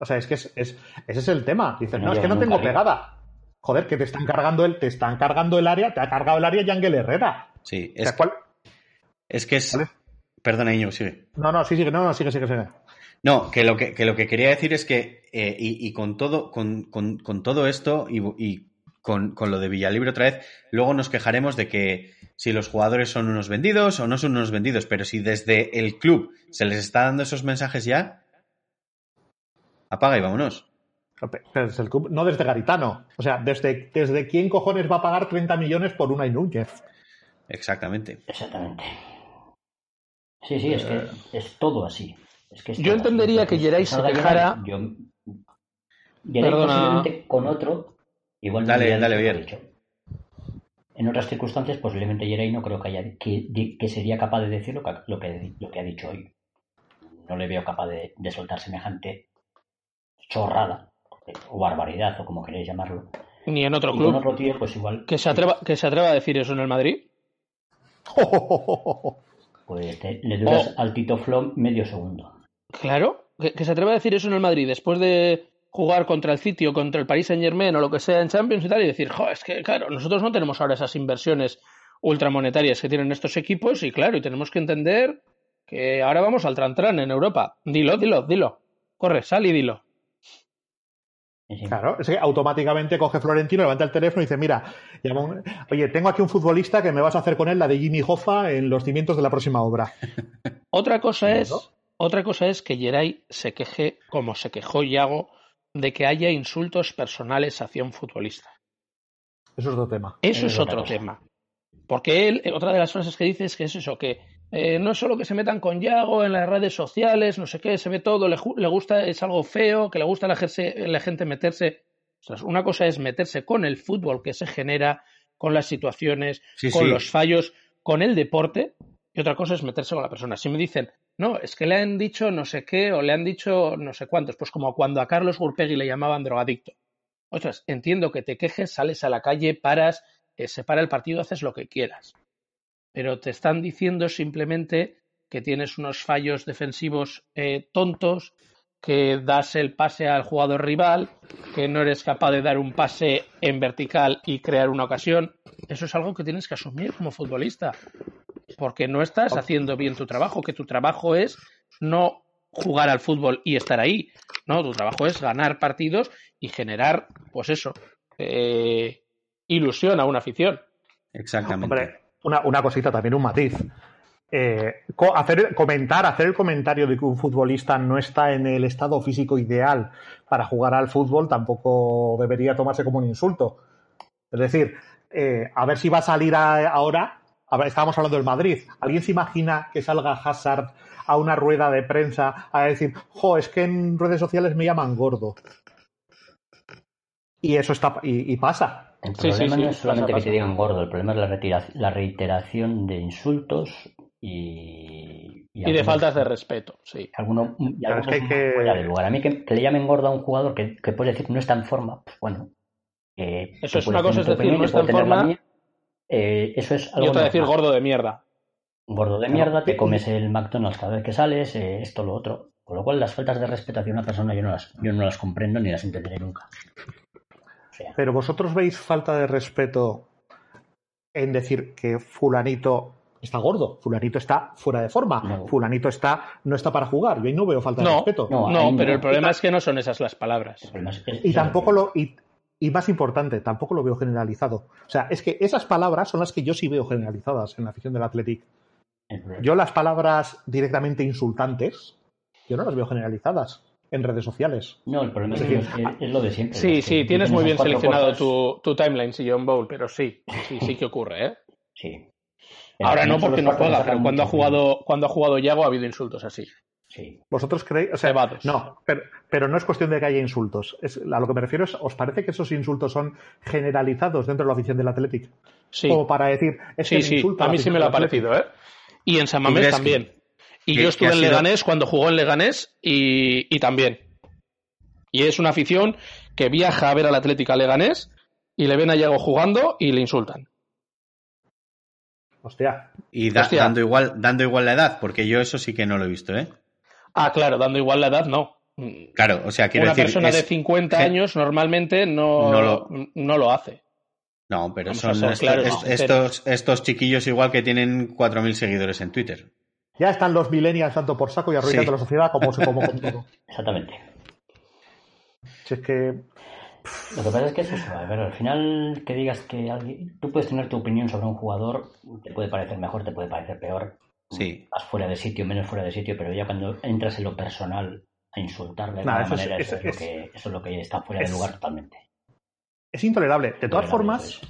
D: O sea, es que es, es- ese es el tema. Dices,
C: No
D: no, es que no tengo
C: arriba.
D: pegada. Joder, que te están cargando el, te están cargando el área, te ha cargado el área Yangel Herrera.
A: Sí,
D: O sea,
A: es,
D: ¿cuál-
A: es que es...
D: ¿Cuál es?
A: Perdona, Iñigo, sigue.
D: No, no, sí, sigue, no, no, sigue, sigue, sigue.
A: No, que lo que, que lo que quería decir es que, eh, y, y con todo, con, con- con todo esto y, y con, con lo de Villalibre otra vez, luego nos quejaremos de que si los jugadores son unos vendidos o no son unos vendidos, pero si desde el club se les está dando esos mensajes ya, apaga y vámonos.
D: Pero desde el club- no desde Garitano. O sea, desde, desde quién cojones va a pagar 30 millones por una Núñez.
A: Exactamente.
C: Exactamente. Sí, sí, es que es todo así. Es que es
B: Yo
C: todo
B: entendería
C: así.
B: que Geray se quejara-
C: Yo... Geray
B: Perdona.
C: posiblemente con otro, igual no
A: Dale,
C: hubiera
A: dale, bien.
C: dicho. En otras circunstancias, posiblemente Geray no creo que haya que, sería capaz de decir lo que, lo, que, lo que ha dicho hoy. No le veo capaz de, de soltar semejante chorrada o barbaridad o como queréis llamarlo.
B: Ni en otro
C: Y con
B: club.
C: otro tío, pues igual.
B: Que se, atreva, que se atreva a decir eso en el Madrid.
C: Pues te- le duras
B: Oh.
C: al Tito Flom medio segundo.
B: Claro, que, que se atreva a decir eso en el Madrid después de jugar contra el City o contra el Paris Saint Germain o lo que sea en Champions y tal y decir, jo, es que claro, nosotros no tenemos ahora esas inversiones ultramonetarias que tienen estos equipos y claro, y tenemos que entender que ahora vamos al Trantran en Europa. Dilo, dilo, dilo. Corre, sal y dilo.
D: Claro, es que automáticamente coge Florentino, levanta el teléfono y dice, mira, llama un- oye, tengo aquí un futbolista que me vas a hacer con él la de Jimmy Hoffa en los cimientos de la próxima obra.
B: Otra cosa es, otra cosa es que Geray se queje, como se quejó Yago, de que haya insultos personales hacia un futbolista.
D: Eso es otro tema.
B: Eso
C: Es
B: es otro tema. Porque él, eh, otra de las frases que dice es que es eso, que eh, no es solo que se metan con Yago en las redes sociales, no sé qué, se ve todo, le, gusta, es algo feo, que le gusta a la, gente- la gente meterse. Ostras, una cosa es meterse con el fútbol que se genera, con las situaciones,
A: Sí,
B: con
A: sí.
B: los fallos, con el deporte, y otra cosa es meterse con la persona. Si me dicen, no, es que le han dicho no sé qué o le han dicho no sé cuántos, pues como cuando a Carlos Gurpegui le llamaban drogadicto. Ostras, entiendo que te quejes, sales a la calle, paras, eh, se para el partido, haces lo que quieras. Pero te están diciendo simplemente que tienes unos fallos defensivos eh, tontos, que das el pase al jugador rival, que no eres capaz de dar un pase en vertical y crear una ocasión. Eso es algo que tienes que asumir como futbolista. Porque no estás haciendo bien tu trabajo, que tu trabajo es no jugar al fútbol y estar ahí. No, tu trabajo es ganar partidos y generar, pues eso, eh, ilusión a una afición.
A: Exactamente.
D: Hombre, una, una cosita también, un matiz. Eh, co- hacer, comentar, hacer el comentario de que un futbolista no está en el estado físico ideal para jugar al fútbol tampoco debería tomarse como un insulto. Es decir, eh, a ver si va a salir a- ahora. A ver, estábamos hablando del Madrid. ¿Alguien se imagina que salga Hazard a una rueda de prensa a decir, jo, es que en redes sociales me llaman gordo? Y eso está, y, y pasa.
C: El
B: Sí, sí,
C: problema
B: sí,
C: no es solamente
B: pasa,
C: que te digan gordo, el problema es la, reiteración de insultos y...
B: Y de
C: algunos-
B: faltas de respeto, sí.
C: alguno- y
D: Claro, es
C: algunos
D: que hay
C: muy
D: que-
C: fuera de lugar. A mí que, que le llamen gordo a un jugador que, que puede decir que no está en forma, pues bueno. eh,
B: Eso es una cosa, es decir,
C: opinión,
B: no está en
C: puedo tener la
B: forma.
C: mía. Eh, eso es algo
B: Y otra decir
C: normal.
B: gordo de mierda.
C: Gordo de mierda, te comes el McDonald's cada vez que sales, eh, esto, lo otro. Con lo cual, las faltas de respeto hacia una persona yo no las, yo no las comprendo ni las entenderé nunca. O sea,
D: Pero vosotros veis falta de respeto en decir que fulanito está gordo, fulanito está fuera de forma,
C: No.
D: fulanito está no está para jugar. Yo ahí no veo falta de
B: No,
D: respeto.
C: no,
B: no, pero
C: no.
B: el problema es que no son esas las palabras.
C: es-
D: Y tampoco lo y, y más importante, tampoco lo veo generalizado. O sea, es que esas palabras son las que yo sí veo generalizadas en la afición del Athletic. Yo las palabras directamente insultantes, yo no las veo generalizadas en redes sociales.
C: No, el problema es,
D: decir,
C: es, es lo de siempre.
B: Sí, sí, tienes muy bien seleccionado tu, tu timeline, sí, John Bowl, pero sí, sí, sí que ocurre, ¿eh?
C: Sí.
B: Ahora no porque no juega, pero cuando ha jugado, cuando ha jugado Yago ha habido insultos así.
C: Sí.
D: ¿Vosotros creéis? O sea, no, pero, pero no es cuestión de que haya insultos. Es, a lo que me refiero es, ¿os parece que esos insultos son generalizados dentro de la afición del Athletic?
B: Sí,
D: Como para decir, es
B: sí,
D: le
B: sí,
D: insulta
B: a
D: la
B: mí sí
D: afición
B: me lo ha
D: del Athletic.
B: parecido, ¿eh? Y en San
A: ¿Tú
B: Mamés también. Y yo estuve en
A: sido-
B: Leganés cuando jugó en Leganés y, y también. Y es una afición que viaja a ver al Atlético a Leganés y le ven a Yago jugando y le insultan.
D: Hostia,
A: Y da-
B: Hostia.
A: dando, igual, dando igual la edad, porque yo eso sí que no lo he visto, ¿eh?
B: Ah, claro, dando igual la edad, no.
A: Claro, o sea, quiero
B: Una
A: decir.
B: persona
A: es-
B: de 50
A: gen-
B: años normalmente no,
A: No
B: no,
A: lo-
B: hace.
A: No, pero
B: Vamos
A: son
B: ser
A: est-
B: claros,
A: est-
B: ¿no?
A: estos, estos chiquillos igual que tienen 4.000 seguidores en Twitter.
D: ya están los millennials tanto por saco y arruinando
A: Sí.
D: la sociedad como, como con todo.
C: Exactamente.
D: Si es que
C: Lo que pasa es que es eso. A ver, al final que digas que alguien... Tú puedes tener tu opinión sobre un jugador, te puede parecer mejor, te puede parecer peor.
A: Sí.
C: Más fuera de sitio, menos fuera de sitio, pero ya cuando entras en lo personal a insultarle de
D: Nah,
C: alguna
D: eso es-
C: manera, eso,
D: es-
C: es, lo que, eso es lo que está fuera
D: es-
C: de lugar totalmente.
D: es intolerable. De todas
C: Intolerable,
D: formas,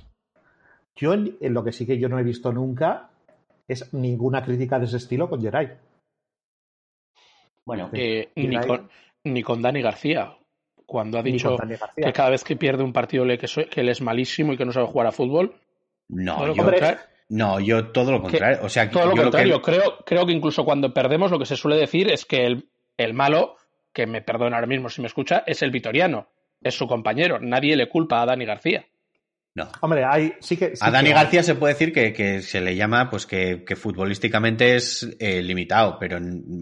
D: yo en, en lo que sí que yo no he visto nunca es ninguna crítica de ese estilo con Geray.
C: Bueno,
B: Eh, ni, con, ni con Dani García, cuando ha dicho que cada vez que pierde un partido le, que, que él es malísimo y que no sabe jugar a fútbol.
A: No,
B: lo
A: yo, no, yo todo lo contrario. O sea,
B: todo lo contrario.
A: que-
B: Creo, creo que incluso cuando perdemos lo que se suele decir es que el, el malo, que me perdona ahora mismo si me escucha, es el vitoriano, es su compañero. Nadie le culpa a Dani García.
A: no.
D: Hombre, hay, sí que. sí
A: A Dani
D: que-
A: García se puede decir que, que se le llama, pues que, que futbolísticamente es eh, limitado, pero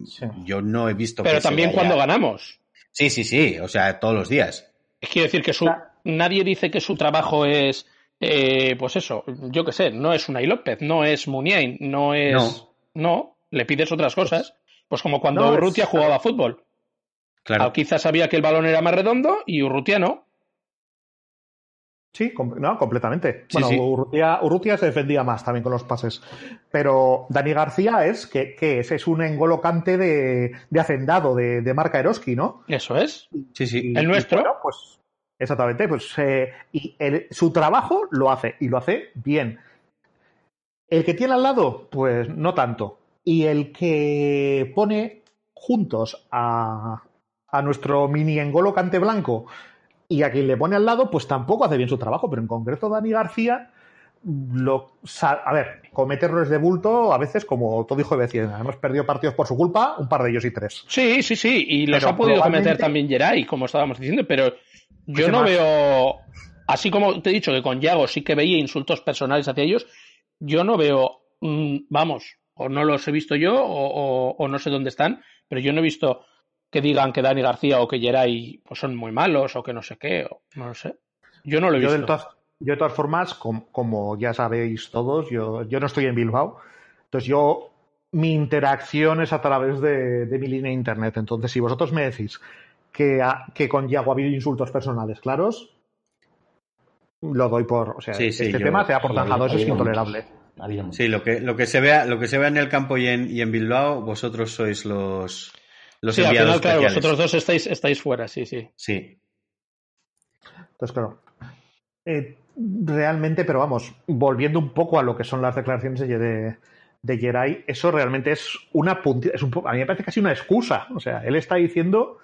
D: Sí.
A: yo no he visto
B: Pero
A: que
B: también cuando ganamos.
A: Sí, sí, sí, o sea, todos los días.
B: Quiero decir que su, nadie dice que su trabajo es, eh, pues eso, yo qué sé, no es Unai López, no es Muniain, no es... No. le pides otras cosas. Pues como cuando
D: No, es-
B: Urrutia jugaba fútbol.
A: Claro.
B: Ah, Quizás sabía que el balón era más redondo y Urrutia no.
D: Sí, com- no, completamente.
A: Sí,
D: bueno,
A: sí.
D: Urrutia, Urrutia se defendía más también con los pases. Pero Dani García es, que, que es? Es un engolocante de, de hacendado, de, de marca Eroski, ¿no?
B: Eso es.
A: Sí, sí.
D: Y-
B: El
D: y
B: nuestro.
D: bueno, pues exactamente, pues eh, y el- su trabajo lo hace y lo hace bien. El que tiene al lado, pues no tanto. Y el que pone juntos a, a nuestro mini engolocante blanco y a quien le pone al lado, pues tampoco hace bien su trabajo. Pero en concreto, Dani García, lo, a ver, comete errores de bulto a veces como todo hijo de vecina. Hemos perdido partidos por su culpa, un par de ellos y tres.
B: Sí, sí, sí. Y los
D: Pero
B: ha podido cometer también Geray, como estábamos diciendo, pero yo no
D: más.
B: veo. Así como te he dicho que con Yago sí que veía insultos personales hacia ellos, yo no veo. mm, vamos, o no los he visto yo, o, o- o no sé dónde están, pero yo no he visto que digan que Dani García o que Geray pues son muy malos o que no sé qué, o no lo sé. Yo no lo he
D: Yo,
B: visto.
D: de todas, yo de todas formas, com- como, ya sabéis todos, yo, yo no estoy en Bilbao. Entonces yo, mi interacción es a través de, de mi línea de internet. Entonces, si vosotros me decís que, a- que con Yago ha habido insultos personales claros, lo doy por... O sea,
A: Sí, sí,
D: este
A: yo-
D: tema se ha por
C: habido-
D: eso es intolerable.
A: Sí, lo que, lo que se vea, lo que se vea en el campo y en, y en Bilbao, vosotros sois los, los
B: sí, al
A: enviados
B: final, claro,
A: especiales.
B: vosotros dos estáis, estáis fuera, sí, sí.
A: Sí.
D: Entonces, claro. eh, realmente, pero vamos, volviendo un poco a lo que son las declaraciones de, de, de Geray, eso realmente es una puntilla, es un poco, a mí me parece casi una excusa. O sea, él está diciendo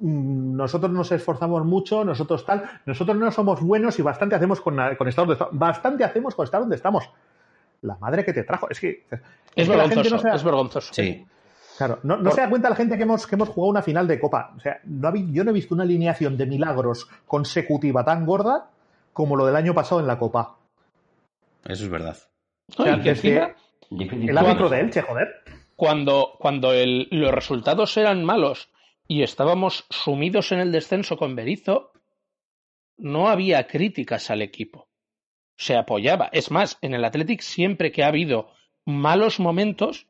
D: nosotros nos esforzamos mucho, nosotros tal, nosotros no somos buenos y bastante hacemos con, con estar donde estamos. Bastante hacemos con estar donde estamos. La madre que te trajo. Es que.
B: Es, vergonzoso. No es vergonzoso.
A: Sí.
D: Claro, no, se da cuenta la gente que hemos, que hemos jugado una final de Copa. O sea, no yo no he visto una alineación de milagros consecutiva tan gorda como lo del año pasado en la Copa.
A: Eso es verdad.
B: O sea, que
D: el árbitro de Elche, joder.
B: Cuando, cuando los resultados eran malos y estábamos sumidos en el descenso con Berizo, no había críticas al equipo. Se apoyaba. Es más, en el Athletic siempre que ha habido malos momentos,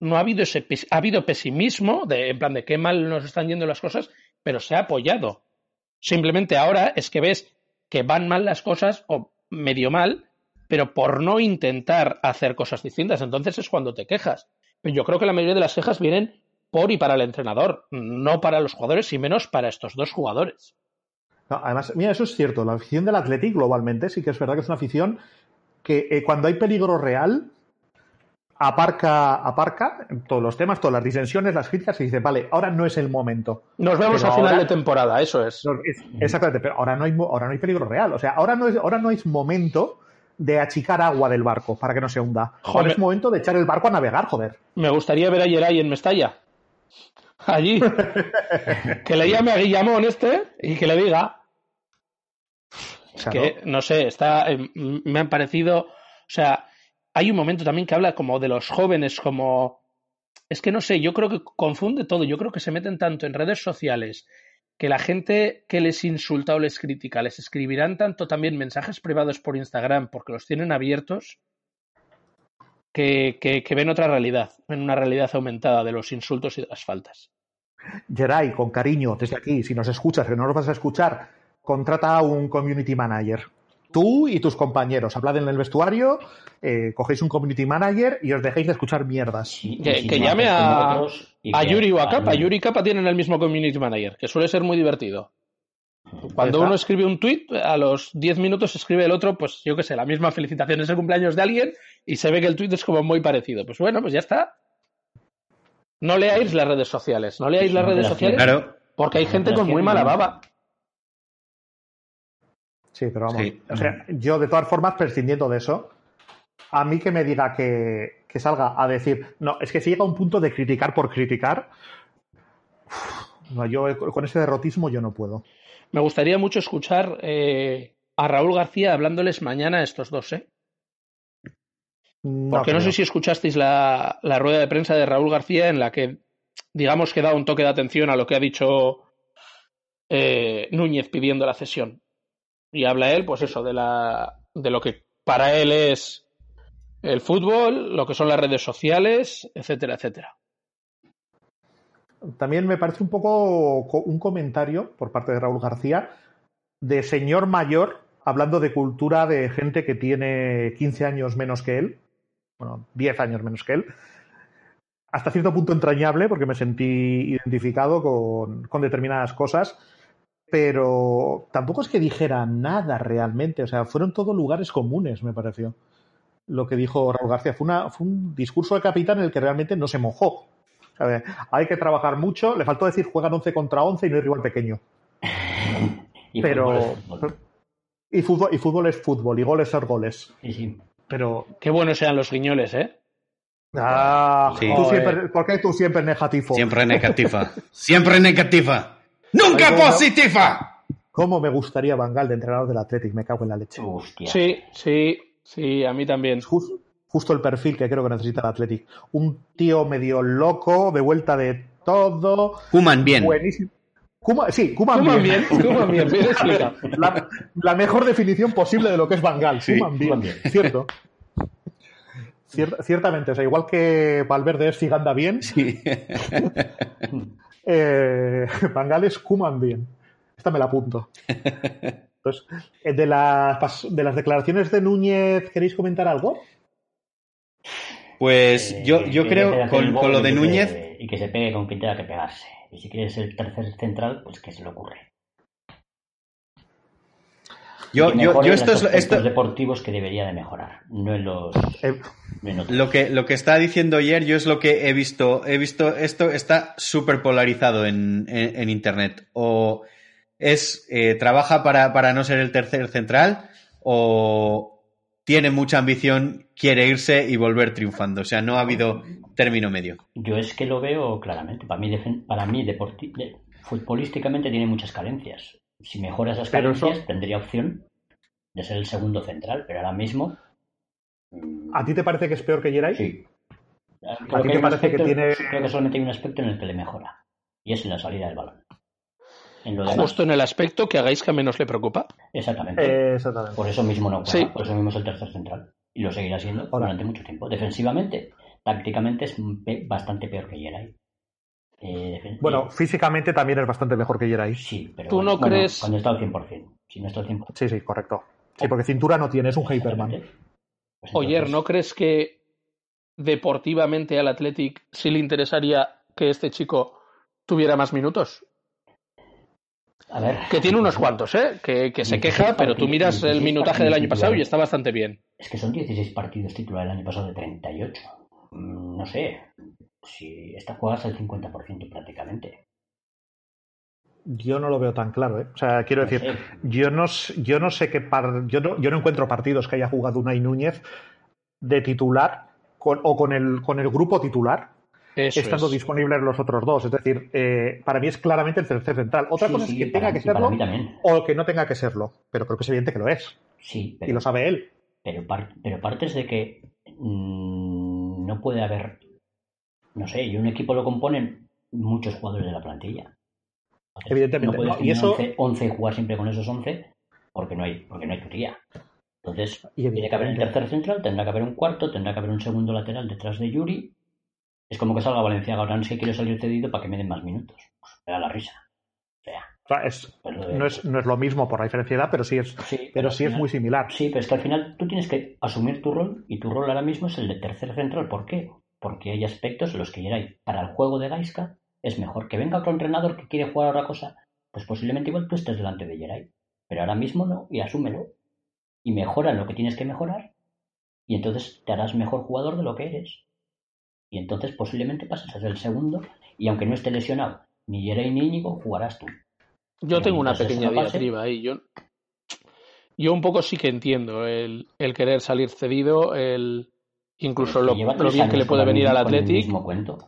B: no ha habido ese ha habido pesimismo de en plan de qué mal nos están yendo las cosas, pero se ha apoyado. Simplemente ahora es que ves que van mal las cosas o medio mal, pero por no intentar hacer cosas distintas, entonces es cuando te quejas. Pero yo creo que la mayoría de las quejas vienen por y para el entrenador, no para los jugadores y menos para estos dos jugadores.
D: además, mira, eso es cierto. La afición del Athletic globalmente sí que es verdad que es una afición que eh, cuando hay peligro real aparca, aparca todos los temas, todas las disensiones, las críticas y dice, vale, ahora no es el momento.
B: Nos vemos a final de temporada, eso es.
D: Exactamente, pero ahora no hay, ahora no hay peligro real. O sea, ahora no es, ahora no es momento de achicar agua del barco para que no se hunda. Ahora es momento de echar el barco a navegar, joder.
B: Me gustaría ver a Yeray en Mestalla. Allí. que le llame a Guillamón este y que le diga. que, no sé, está. Eh, me han parecido. O sea, hay un momento también que habla como de los jóvenes, como... Es que no sé, yo creo que confunde todo, yo creo que se meten tanto en redes sociales que la gente que les insulta o les critica les escribirán tanto también mensajes privados por Instagram porque los tienen abiertos que, que, ven otra realidad, ven una realidad aumentada de los insultos y de las faltas.
D: Geray, con cariño, desde aquí, si nos escuchas, que no nos vas a escuchar, contrata a un community manager tú y tus compañeros. Hablad en el vestuario, eh, cogéis un community manager y os dejéis de escuchar mierdas.
B: que, llame a, a Yuri o a Capa. Yuri y Capa tienen el mismo community manager, que suele ser muy divertido. Cuando uno escribe un tweet, a los 10 minutos escribe el otro, pues yo qué sé, la misma felicitación es el cumpleaños de alguien y se ve que el tweet es como muy parecido. Pues bueno, pues ya está. No leáis las redes sociales, no leáis las redes sociales
A: claro.
B: porque hay gente con muy mala baba.
D: Sí, pero vamos. O sea, yo de todas formas, prescindiendo de eso, a mí que me diga que, salga a decir, no, es que si llega a un punto de criticar por criticar, no, yo con ese derrotismo yo no puedo.
B: Me gustaría mucho escuchar eh, a Raúl García hablándoles mañana a estos dos, ¿eh? Porque no sé si escuchasteis la, la, rueda de prensa de Raúl García en la que, digamos, que da un toque de atención a lo que ha dicho eh, Núñez pidiendo la cesión. Y habla él, pues eso, de, la, de lo que para él es el fútbol, lo que son las redes sociales, etcétera, etcétera.
D: También me parece un poco un comentario por parte de Raúl García de señor mayor hablando de cultura de gente que tiene 15 años menos que él, bueno, 10 años menos que él, hasta cierto punto entrañable porque me sentí identificado con, con determinadas cosas pero tampoco es que dijera nada realmente, o sea, fueron todos lugares comunes, me pareció. Lo que dijo Raúl García fue, una, fue un discurso de capitán en el que realmente no se mojó. Hay que trabajar mucho, le faltó decir juegan 11 contra 11 y no hay rival pequeño. pero Y, fútbol, y fútbol es fútbol y goles son goles. Pero
B: qué buenos sean los guiñoles, ¿eh?
D: Ah, ¿por qué tú siempre negativo?
A: Siempre negativa. siempre negativa. ¡Nunca positiva!
D: ¿Cómo me gustaría Bangal de entrenador del Athletic? Me cago en la leche.
B: Sí, sí, sí, a mí también.
D: Justo, el perfil que creo que necesita el Athletic. Un tío medio loco, de vuelta de todo.
A: Kuman bien.
D: Buenísimo. Sí, Kuman, bien. La, mejor definición posible de lo que es Bangal. Sí, Kuman bien. Cierto. ciertamente, o sea, igual que Valverde es Figanda bien.
A: Sí.
D: eh, Bangales Kuman bien. Esta me la apunto. Entonces, eh, de las, de las declaraciones de Núñez, ¿queréis comentar algo?
A: Pues eh, yo, yo creo, con, con, lo de Núñez...
C: y que se pegue con quien tenga que pegarse. Y si quieres el tercer central, pues que se le ocurre.
A: Yo, yo, yo esto es, esto,
C: deportivos que debería de mejorar, no en los
D: Eh,
C: en.
A: Lo que, lo que está diciendo ayer, yo es lo que he visto. He visto esto está súper polarizado en, en- en internet. O es eh, trabaja para, para no ser el tercer central, o tiene mucha ambición, quiere irse y volver triunfando. O sea, no ha habido término medio.
C: Yo es que lo veo claramente. Para mí, para mí deporti- de- futbolísticamente tiene muchas carencias. Si mejora esas
D: Pero eso-
C: carencias, tendría opción de ser el segundo central, pero ahora mismo. mm,
D: ¿A ti te parece que es peor que Geray?
C: Sí. Creo
D: ¿A ti te parece que tiene-
C: Creo que solamente hay un aspecto en el que le mejora. Y es en la salida del balón. En lo demás,
B: Justo en el aspecto que hagáis que menos le preocupa.
C: exactamente.
D: Eh, exactamente.
C: Por eso mismo no juega,
B: Sí.
C: por eso mismo es el tercer central. Y lo seguirá siendo
D: Ahora.
C: durante mucho tiempo. Defensivamente, tácticamente es bastante peor que Geray. Eh,
D: Bueno,
C: eh,
D: físicamente también es bastante mejor que Geray.
C: sí, pero
B: ¿tú
C: bueno,
B: no
C: bueno,
B: crees-
C: cuando está al 100%. Si no está al 100%.
D: Sí, sí, correcto. Sí, porque cintura no tiene, es un Hyperman.
C: pues
B: Oyer, ¿no crees que deportivamente al Athletic sí le interesaría que este chico tuviera más minutos?
C: A ver,
B: Que tiene unos cuantos, ¿eh? Que, que se
C: 16
B: queja, pero tú miras el
C: 16
B: minutaje del año pasado y está bastante bien.
C: Es que son 16 partidos titulares el año pasado de 38. Mm, No sé. Si esta juegas al 50% prácticamente.
D: Yo no lo veo tan claro, ¿eh? O sea, quiero
C: No
D: decir,
C: sé.
D: yo no, yo no sé qué par- yo no, yo no encuentro partidos que haya jugado Unai Núñez de titular con- o con el, con el grupo titular
B: Eso
D: estando
B: es.
D: disponibles los otros dos. Es decir, eh, para mí es claramente el tercer central. Otra
C: Sí,
D: cosa
C: sí,
D: es que tenga
C: mí-
D: que serlo o que no tenga que serlo. Pero creo que es evidente que lo es.
C: Sí,
D: Y
C: pero,
D: lo sabe él.
C: pero, par- pero partes de que mm, no puede haber. No sé, y un equipo lo componen muchos jugadores de la plantilla. Entonces,
D: Evidentemente,
C: No puedes
D: no, y
C: tener
D: eso-
C: 11, 11 y jugar siempre con esos 11 porque no hay, porque no hay turía. Entonces,
D: Y
C: tiene que haber el tercer central, tendrá que haber un cuarto, tendrá que haber un segundo lateral detrás de Yuri. Es como que salga Valenciaga ahora, no sé, quiero salir cedido para que me den más minutos. Pues, me da la risa. O sea,
D: es- no, es, no es lo mismo por la diferencia de edad, pero sí es,
C: sí,
D: pero sí es muy similar.
C: Sí, pero es que al final tú tienes que asumir tu rol y tu rol ahora mismo es el de tercer central. ¿Por qué? Porque hay aspectos en los que Geray, para el juego de Gaiska, es mejor que venga otro entrenador que quiere jugar otra cosa, pues posiblemente igual tú estés delante de Geray. Pero ahora mismo no, y asúmelo. Y mejora lo que tienes que mejorar, y entonces te harás mejor jugador de lo que eres. Y entonces posiblemente pases a ser el segundo, y aunque no esté lesionado ni Geray ni Íñigo, jugarás tú.
B: Yo
C: Pero
B: tengo una
C: eso
B: pequeña
C: no
B: diatriba ahí. Yo, yo un poco sí que entiendo el, el querer salir cedido, el incluso lo, lo bien que le puede venir al Athletic.
C: mismo cuento.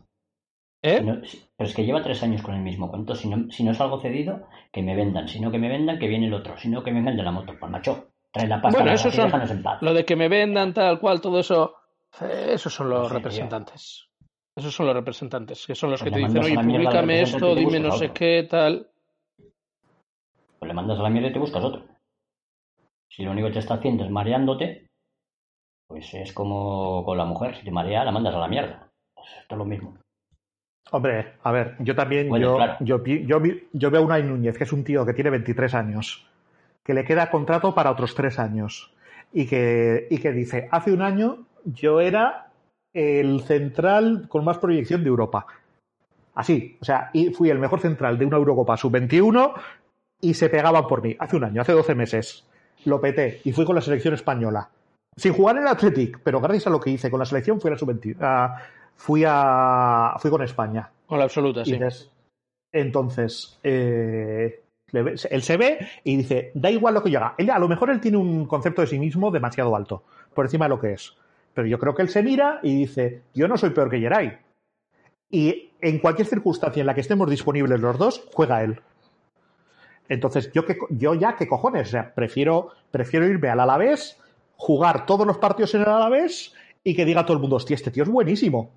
B: ¿Eh?
C: Si no- pero es que lleva tres años con el mismo cuento. Si no, si no salgo cedido, que me vendan. Si no, que me vendan, que viene el otro. Si no, que venga el de la moto. Pues macho, trae la pasta
B: Bueno,
C: y
B: son-
C: en paz.
B: Lo de que me vendan tal cual, todo eso, esos son los representantes. Esos son los representantes, que son los
C: Pues
B: que te dicen, oye, públicame esto, dime no sé
C: otro".
B: qué, tal.
C: Pues le mandas a la mierda y te buscas otro. Si lo único que te está haciendo es mareándote, pues es como con la mujer. Si te marea, la mandas a la mierda. Pues esto es lo mismo.
D: Hombre, a ver, yo también,
C: Bueno,
D: yo,
C: claro.
D: yo, yo, vi- yo veo a Unai Núñez, que es un tío que tiene 23 años, que le queda contrato para otros tres años, y que, y que dice, hace un año yo era el central con más proyección de Europa. Así, o sea, y fui el mejor central de una Eurocopa sub-21 y se pegaban por mí. Hace un año, hace 12 meses. Lo peté y fui con la selección española. Sin jugar en el Athletic, pero gracias a lo que hice con la selección fui a la sub-21. ah, fui, a, fui con España.
B: Con la absoluta, sí.
D: dices, entonces, eh, él se ve y dice, da igual lo que yo haga. Él, a lo mejor él tiene un concepto de sí mismo demasiado alto, por encima de lo que es. Pero yo creo que él se mira y dice, yo no soy peor que Geray. Y en cualquier circunstancia en la que estemos disponibles los dos, juega él. Entonces, yo, que, yo ya, ¿qué cojones? O sea, prefiero, prefiero irme al Alavés, jugar todos los partidos en el Alavés y que diga todo el mundo, hostia, este tío es buenísimo.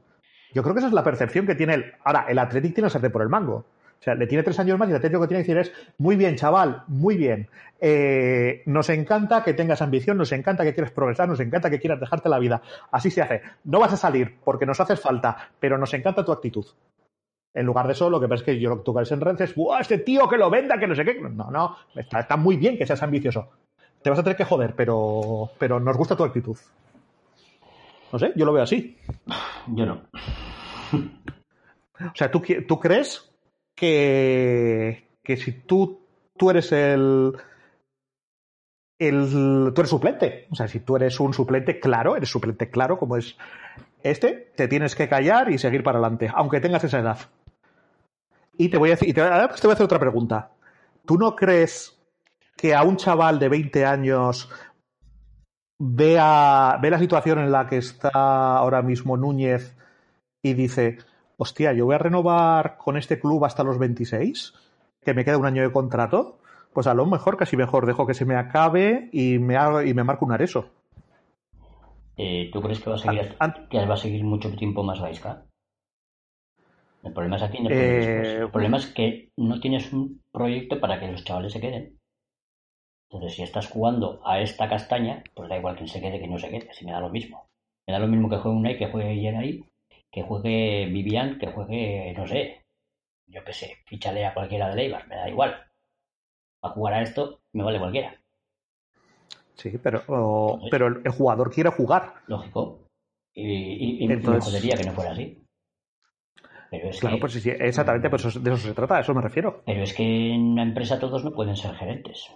D: Yo creo que esa es la percepción que tiene él. Ahora, el Athletic tiene que sartén por el mango. O sea, le tiene tres años más y el Athletic lo que tiene que decir es, muy bien, chaval, muy bien. Eh, nos encanta que tengas ambición, nos encanta que quieras progresar, nos encanta que quieras dejarte la vida. Así se hace. No vas a salir porque nos haces falta, pero nos encanta tu actitud. En lugar de eso, lo que pasa es que yo lo que en redes es, ¡buah, este tío que lo venda, que no sé qué! No, no, está, está muy bien que seas ambicioso. Te vas a tener que joder, pero, pero nos gusta tu actitud. No sé, yo lo veo así.
C: Yo no.
D: O sea, ¿tú, tú crees que, que si tú, tú eres el, el, tú eres suplente. O sea, si tú eres un suplente claro, eres suplente claro, como es este, te tienes que callar y seguir para adelante, aunque tengas esa edad. Y te voy a decir, te, además te voy a hacer otra pregunta. ¿Tú no crees que a un chaval de 20 años vea, ve la situación en la que está ahora mismo Núñez y dice, hostia, yo voy a renovar con este club hasta los 26, que me queda un año de contrato, pues a lo mejor, casi mejor, dejo que se me acabe y me, haga, y me marco un areso.
C: Eh, ¿Tú crees que va a seguir, que va a seguir mucho tiempo más Gaisca? El problema es aquí, el eh, problema es que no tienes un proyecto para que los chavales se queden. Entonces, si estás jugando a esta castaña, pues da igual quien se quede que no se quede, si me da lo mismo. Me da lo mismo que juegue Unai, que juegue ahí, que juegue Vivian, que juegue, no sé, yo qué sé, fichale a cualquiera de Leibar, me da igual. A jugar a esto me vale cualquiera.
D: Sí, pero, pero el jugador quiere jugar.
C: Lógico. Y, y, me jodería que no fuera así.
D: Pero es claro, pues sí, exactamente, pues de eso se trata, a eso me refiero.
C: Pero es que en una empresa todos no pueden ser gerentes.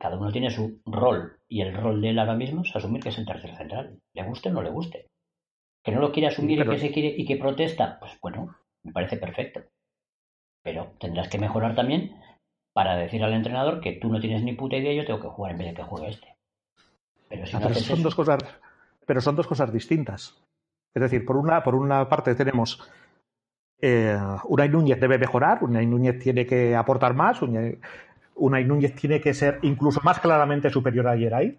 C: Cada uno tiene su rol y el rol de él ahora mismo es asumir que es el tercer central. Le guste o no le guste. Que no lo quiere asumir y que se quiere y que protesta, pues bueno, me parece perfecto. Pero tendrás que mejorar también para decir al entrenador que tú no tienes ni puta idea y yo tengo que jugar en vez de que juegue este.
D: Pero, si ah, son dos cosas, pero son dos cosas distintas. Es decir, por una, por una parte tenemos eh, Unai Núñez debe mejorar, Unai Núñez tiene que aportar más, Unai, Núñez tiene que ser incluso más claramente superior a Geray.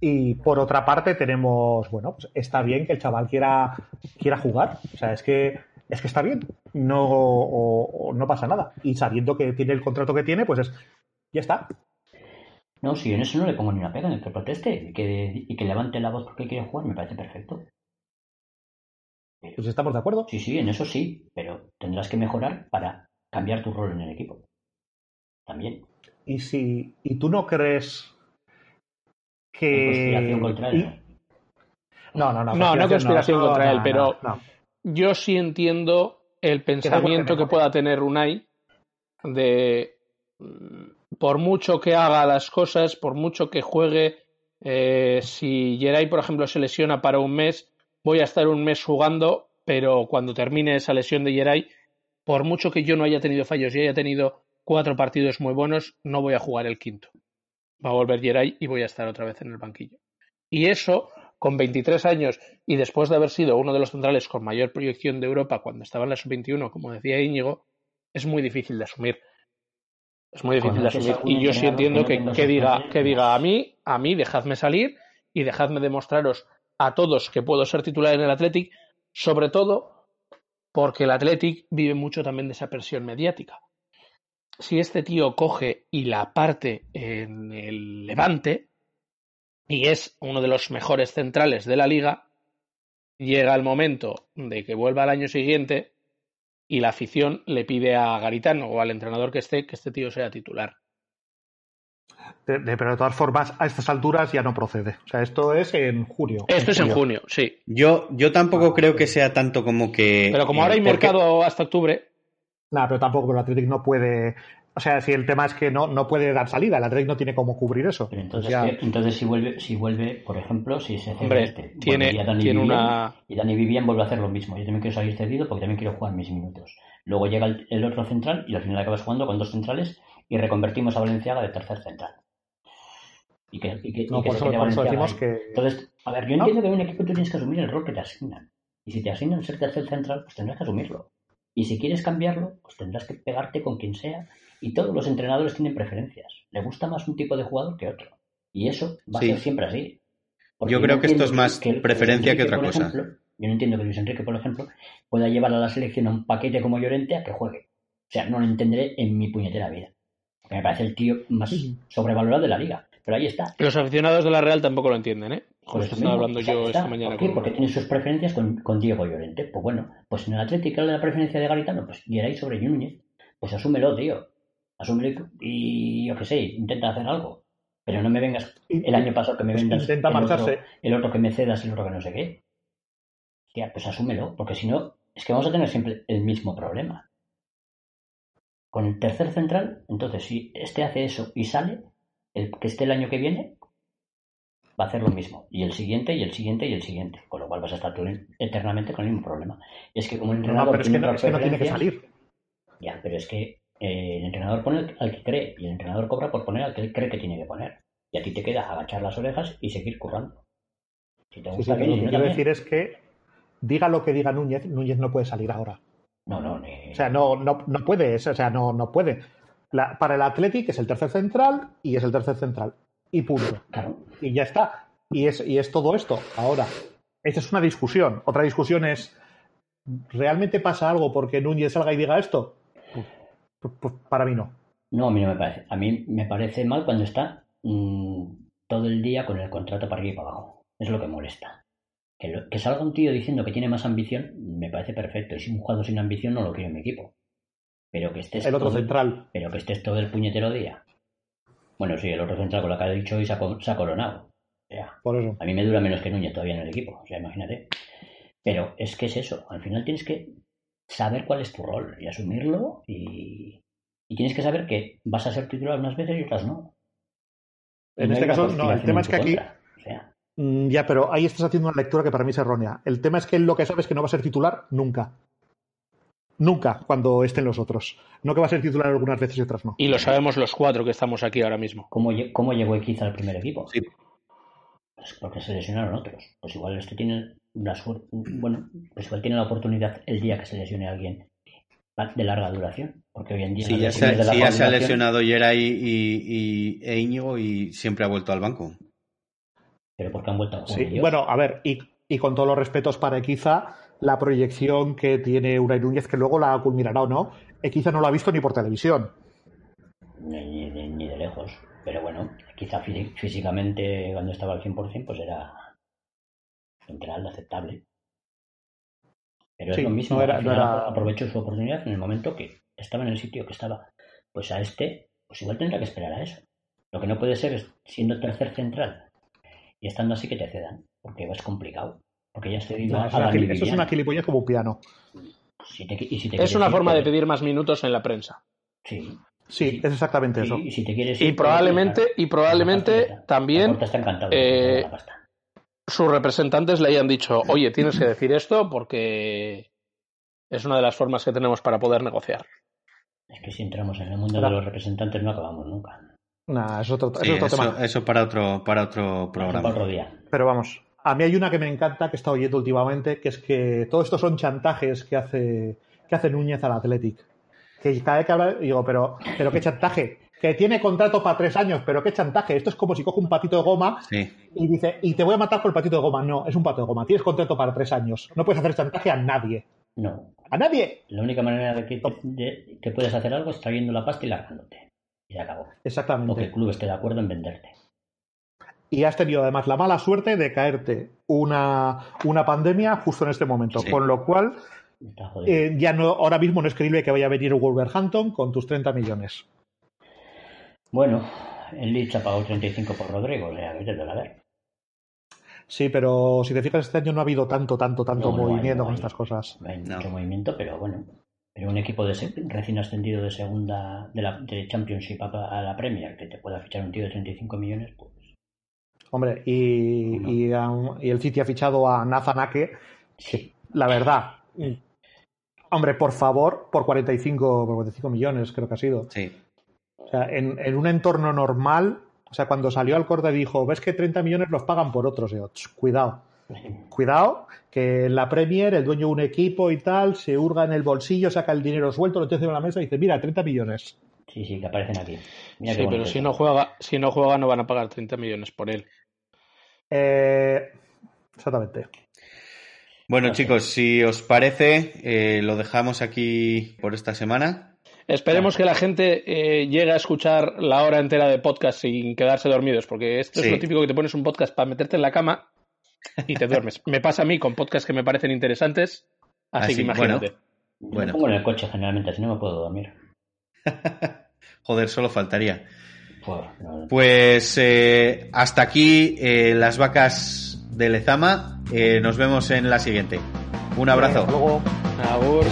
D: Y por otra parte tenemos, bueno, pues está bien que el chaval quiera, quiera jugar. O sea, es que, es que está bien. No, no pasa nada. Y sabiendo que tiene el contrato que tiene, pues es, ya está.
C: No, si en eso no le pongo ni una pega en el que proteste y que, y que levante la voz porque quiere jugar, me parece perfecto.
D: Pues estamos de acuerdo.
C: Sí, sí, en eso sí, pero tendrás que mejorar para cambiar tu rol en el equipo. También.
D: ¿Y si y tú no crees que
C: contra él?
B: No, no, no. No, no conspiración contra él, pero yo sí entiendo el pensamiento que pueda tener Unai de mm, por mucho que haga las cosas, por mucho que juegue, eh, si Geray, por ejemplo, se lesiona para un mes, voy a estar un mes jugando, pero cuando termine esa lesión de Yeray, por mucho que yo no haya tenido fallos y haya tenido cuatro partidos muy buenos, no voy a jugar el quinto. Va a volver Yeray y voy a estar otra vez en el banquillo. Y eso, con 23 años y después de haber sido uno de los centrales con mayor proyección de Europa cuando estaba en la sub-21, como decía Íñigo, es muy difícil de asumir. Es muy difícil de asumir. Y yo sí entiendo que, que, diga, que diga a mí, a mí, dejadme salir y dejadme demostraros a todos que puedo ser titular en el Athletic, sobre todo porque el Athletic vive mucho también de esa presión mediática. Si este tío coge y la parte en el Levante y es uno de los mejores centrales de la liga, llega el momento de que vuelva al año siguiente y la afición le pide a Garitano o al entrenador que esté que este tío sea titular
D: pero de todas formas, a estas alturas ya no procede. O sea, esto es en junio.
B: Esto es en junio, sí.
A: Yo, yo tampoco ah, creo que sea tanto como que.
B: Pero como ahora hay mercado hasta octubre.
D: Nada, pero tampoco, el Athletic no puede. O sea, si el tema es que no, no puede dar salida, el Athletic no tiene cómo cubrir eso.
C: entonces, entonces si vuelve, si vuelve, por ejemplo, si se
B: cede este, tiene, tiene una...
C: y Dani Vivian vuelve a hacer lo mismo. Yo también quiero salir cedido porque también quiero jugar mis minutos. Luego llega el, el otro central y al final acabas jugando con dos centrales y reconvertimos a Valenciaga de tercer central. Y que, y que, no, por, eso, decimos que... Entonces, a ver, yo entiendo que en un equipo tú tienes que asumir el rol que te asignan. Y si te asignan ser tercer central, pues tendrás que asumirlo. Y si quieres cambiarlo, pues tendrás que pegarte con quien sea. Y todos los entrenadores tienen preferencias. Le gusta más un tipo de jugador que otro. Y eso va a ser siempre así.
A: yo creo que esto es más preferencia que otra cosa.
C: yo no entiendo que Luis Enrique, por ejemplo, pueda llevar a la selección a un paquete como Llorente a que juegue. O sea, no lo entenderé en mi puñetera vida. Porque me parece el tío más sobrevalorado de la liga. Pero ahí está.
B: Los aficionados de la Real tampoco lo entienden, ¿eh? Eso estaba hablando yo esta mañana.
C: ¿Por qué? Porque tienen sus preferencias con, Diego Llorente. Pues bueno, pues en el Atlético la preferencia de Garitano, pues ahí sobre Núñez. Pues asúmelo, tío. Asúmelo y yo qué sé, intenta hacer algo. Pero no me vengas el año pasado que me pues vendas
D: intenta el, Otro,
C: el otro que me cedas y el otro que no sé qué. Hostia, pues asúmelo, porque si no, es que vamos a tener siempre el mismo problema. Con el tercer central, entonces, si este hace eso y sale, el que esté el año que viene va a hacer lo mismo. Y el siguiente, y el siguiente, y el siguiente. Con lo cual vas a estar tú eternamente con el mismo problema. Es que como el entrenador.
D: No, pero es que no, es que no tiene que salir.
C: Ya, pero es que eh, el entrenador pone al que cree y el entrenador cobra por poner al que él cree que tiene que poner. Y a ti te queda agachar las orejas y seguir currando.
D: Si te gusta sí, lo que quiero decir es que diga lo que diga Núñez, Núñez no puede salir ahora.
C: No, no,
D: O sea, no, no, no puede, o sea, no, no puede. La, para el Athletic es el tercer central y es el tercer central. Y punto. Y ya está. Y es, y es todo esto. Ahora, esta es una discusión. Otra discusión es, ¿realmente pasa algo porque Núñez salga y diga esto? Pues, pues, pues para mí no.
C: No, a mí no me parece. A mí me parece mal cuando está mmm, todo el día con el contrato para arriba y para abajo. Es lo que molesta. Que, lo, que, salga un tío diciendo que tiene más ambición me parece perfecto. Y si un jugador sin ambición no lo quiero en mi equipo. Pero que estés.
D: El otro todo, central.
C: Pero que estés todo el puñetero día. Bueno, sí, el otro central con lo que ha dicho hoy se ha, se ha coronado. O sea,
D: Por eso.
C: A mí me dura menos que Núñez todavía en el equipo. O sea, imagínate. Pero es que es eso. Al final tienes que saber cuál es tu rol y asumirlo. Y, y tienes que saber que vas a ser titular unas veces y otras no.
D: En no este caso, no. El tema es que aquí. O sea, mm, ya, pero ahí estás haciendo una lectura que para mí es errónea. El tema es que él lo que sabe es que no va a ser titular nunca. Nunca cuando estén los otros. No que va a ser titular algunas veces y otras no.
B: Y lo sabemos los cuatro que estamos aquí ahora mismo.
C: ¿Cómo, cómo llegó Equiza al primer equipo?
A: Sí.
C: Pues porque se lesionaron otros. Pues igual este tiene la suerte. Bueno, pues igual tiene la oportunidad el día que se lesione a alguien de larga duración. Porque hoy en día.
A: Sí, ya, se, sí, ya se, ha lesionado Yeray y, y, e Íñigo y siempre ha vuelto al banco.
C: Pero porque han vuelto a
D: sí, Bueno, a ver, y, y con todos los respetos para Equiza, la proyección que tiene Unai Núñez, que luego la culminará o no, quizá no la ha visto ni por televisión.
C: Ni, ni, ni de lejos. Pero bueno, quizá físicamente cuando estaba al 100% pues era central, aceptable. Pero
D: Sí,
C: es lo mismo,
D: no era- no
C: aprovechó su oportunidad en el momento que estaba en el sitio que estaba. Pues a este, pues igual tendrá que esperar a eso. Lo que no puede ser es siendo tercer central y estando así que te cedan, porque es complicado. Porque ya has cedido
D: No,
C: a
D: es una
C: Dani
D: gil- eso es una gilipollas como un piano.
C: Si te- y si te
B: Es una
C: ir,
B: forma de
C: pues-
B: pedir más minutos en la prensa.
C: Sí.
D: Sí, es exactamente eso.
C: Y, y si te quieres
B: Y
C: ir, pues,
B: probablemente, y probablemente también eh, sus representantes le hayan dicho, oye, tienes que decir esto porque es una de las formas que tenemos para poder negociar.
C: Es que si entramos en el mundo
D: Claro.
C: de los representantes no acabamos nunca.
D: Nah, es otro, es
A: Sí,
D: otro
A: eso,
D: tema.
A: eso para otro, para otro
C: Para
A: programa.
C: otro día.
D: Pero vamos, a mí hay una que me encanta que he estado oyendo últimamente, que es que todo esto son chantajes que hace, que hace Núñez al Athletic. Que cada vez que habla, digo, pero, pero qué chantaje. Que tiene contrato para tres años, pero qué chantaje. Esto es como si coge un patito de goma
A: Sí.
D: y dice, y te voy a matar por el patito de goma. No, es un pato de goma. Tienes contrato para tres años. No puedes hacer chantaje a nadie.
C: No.
D: ¡A nadie!
C: La única manera de que, te- de que puedes hacer algo es trayendo la pasta y largándote. Y se acabó. O que el
D: Exactamente.
C: club esté de acuerdo en venderte.
D: Y has tenido además la mala suerte de caerte una, una pandemia justo en este momento.
A: Sí.
D: Con lo cual, eh, ya no, ahora mismo no es creíble que vaya a venir Wolverhampton con tus 30 millones.
C: Bueno, el Leeds ha pagado 35 por Rodrigo, o sea, vete a ver.
D: Sí, pero si te fijas, este año no ha habido tanto, tanto, tanto
C: No, no hay,
D: movimiento con
C: hay.
D: estas cosas.
C: No hay
A: No.
C: mucho movimiento, pero bueno. Pero un equipo de recién ascendido de segunda, de la de Championship a, a la Premier, que te pueda fichar un tío de 35 millones, pues
D: Hombre, y,
C: No.
D: y, um, y el City ha fichado a Nathan Ake,
C: sí.
D: la verdad. Hombre, por favor, por 45, por 45 millones creo que ha sido.
A: Sí.
D: O sea, en, en un entorno normal, o sea, cuando salió al corte dijo, ves que 30 millones los pagan por otros. Y yo, "Ch, cuidado, cuidado, que en la Premier el dueño de un equipo y tal se hurga en el bolsillo, saca el dinero suelto, lo tiene encima de la mesa y dice, mira, 30 millones.
C: Sí, sí, que aparecen aquí. Mira
B: Sí, pero si no juega, si no juega no van a pagar 30 millones por él.
D: Eh, exactamente.
A: Bueno, chicos, si os parece, eh, lo dejamos aquí por esta semana.
B: Esperemos que la gente eh, llegue a escuchar la hora entera de podcast sin quedarse dormidos, porque esto
A: Sí.
B: es lo típico que te pones un podcast para meterte en la cama y te duermes. me pasa a mí con podcasts que me parecen interesantes, así
A: Así,
B: que imagínate.
A: Bueno.
C: me pongo en el coche generalmente, así no me puedo dormir.
A: Joder, solo faltaría. Pues, eh, hasta aquí eh, las vacas de Lezama. Eh, nos vemos en la siguiente. Un abrazo.
D: Hasta luego.
B: Agur.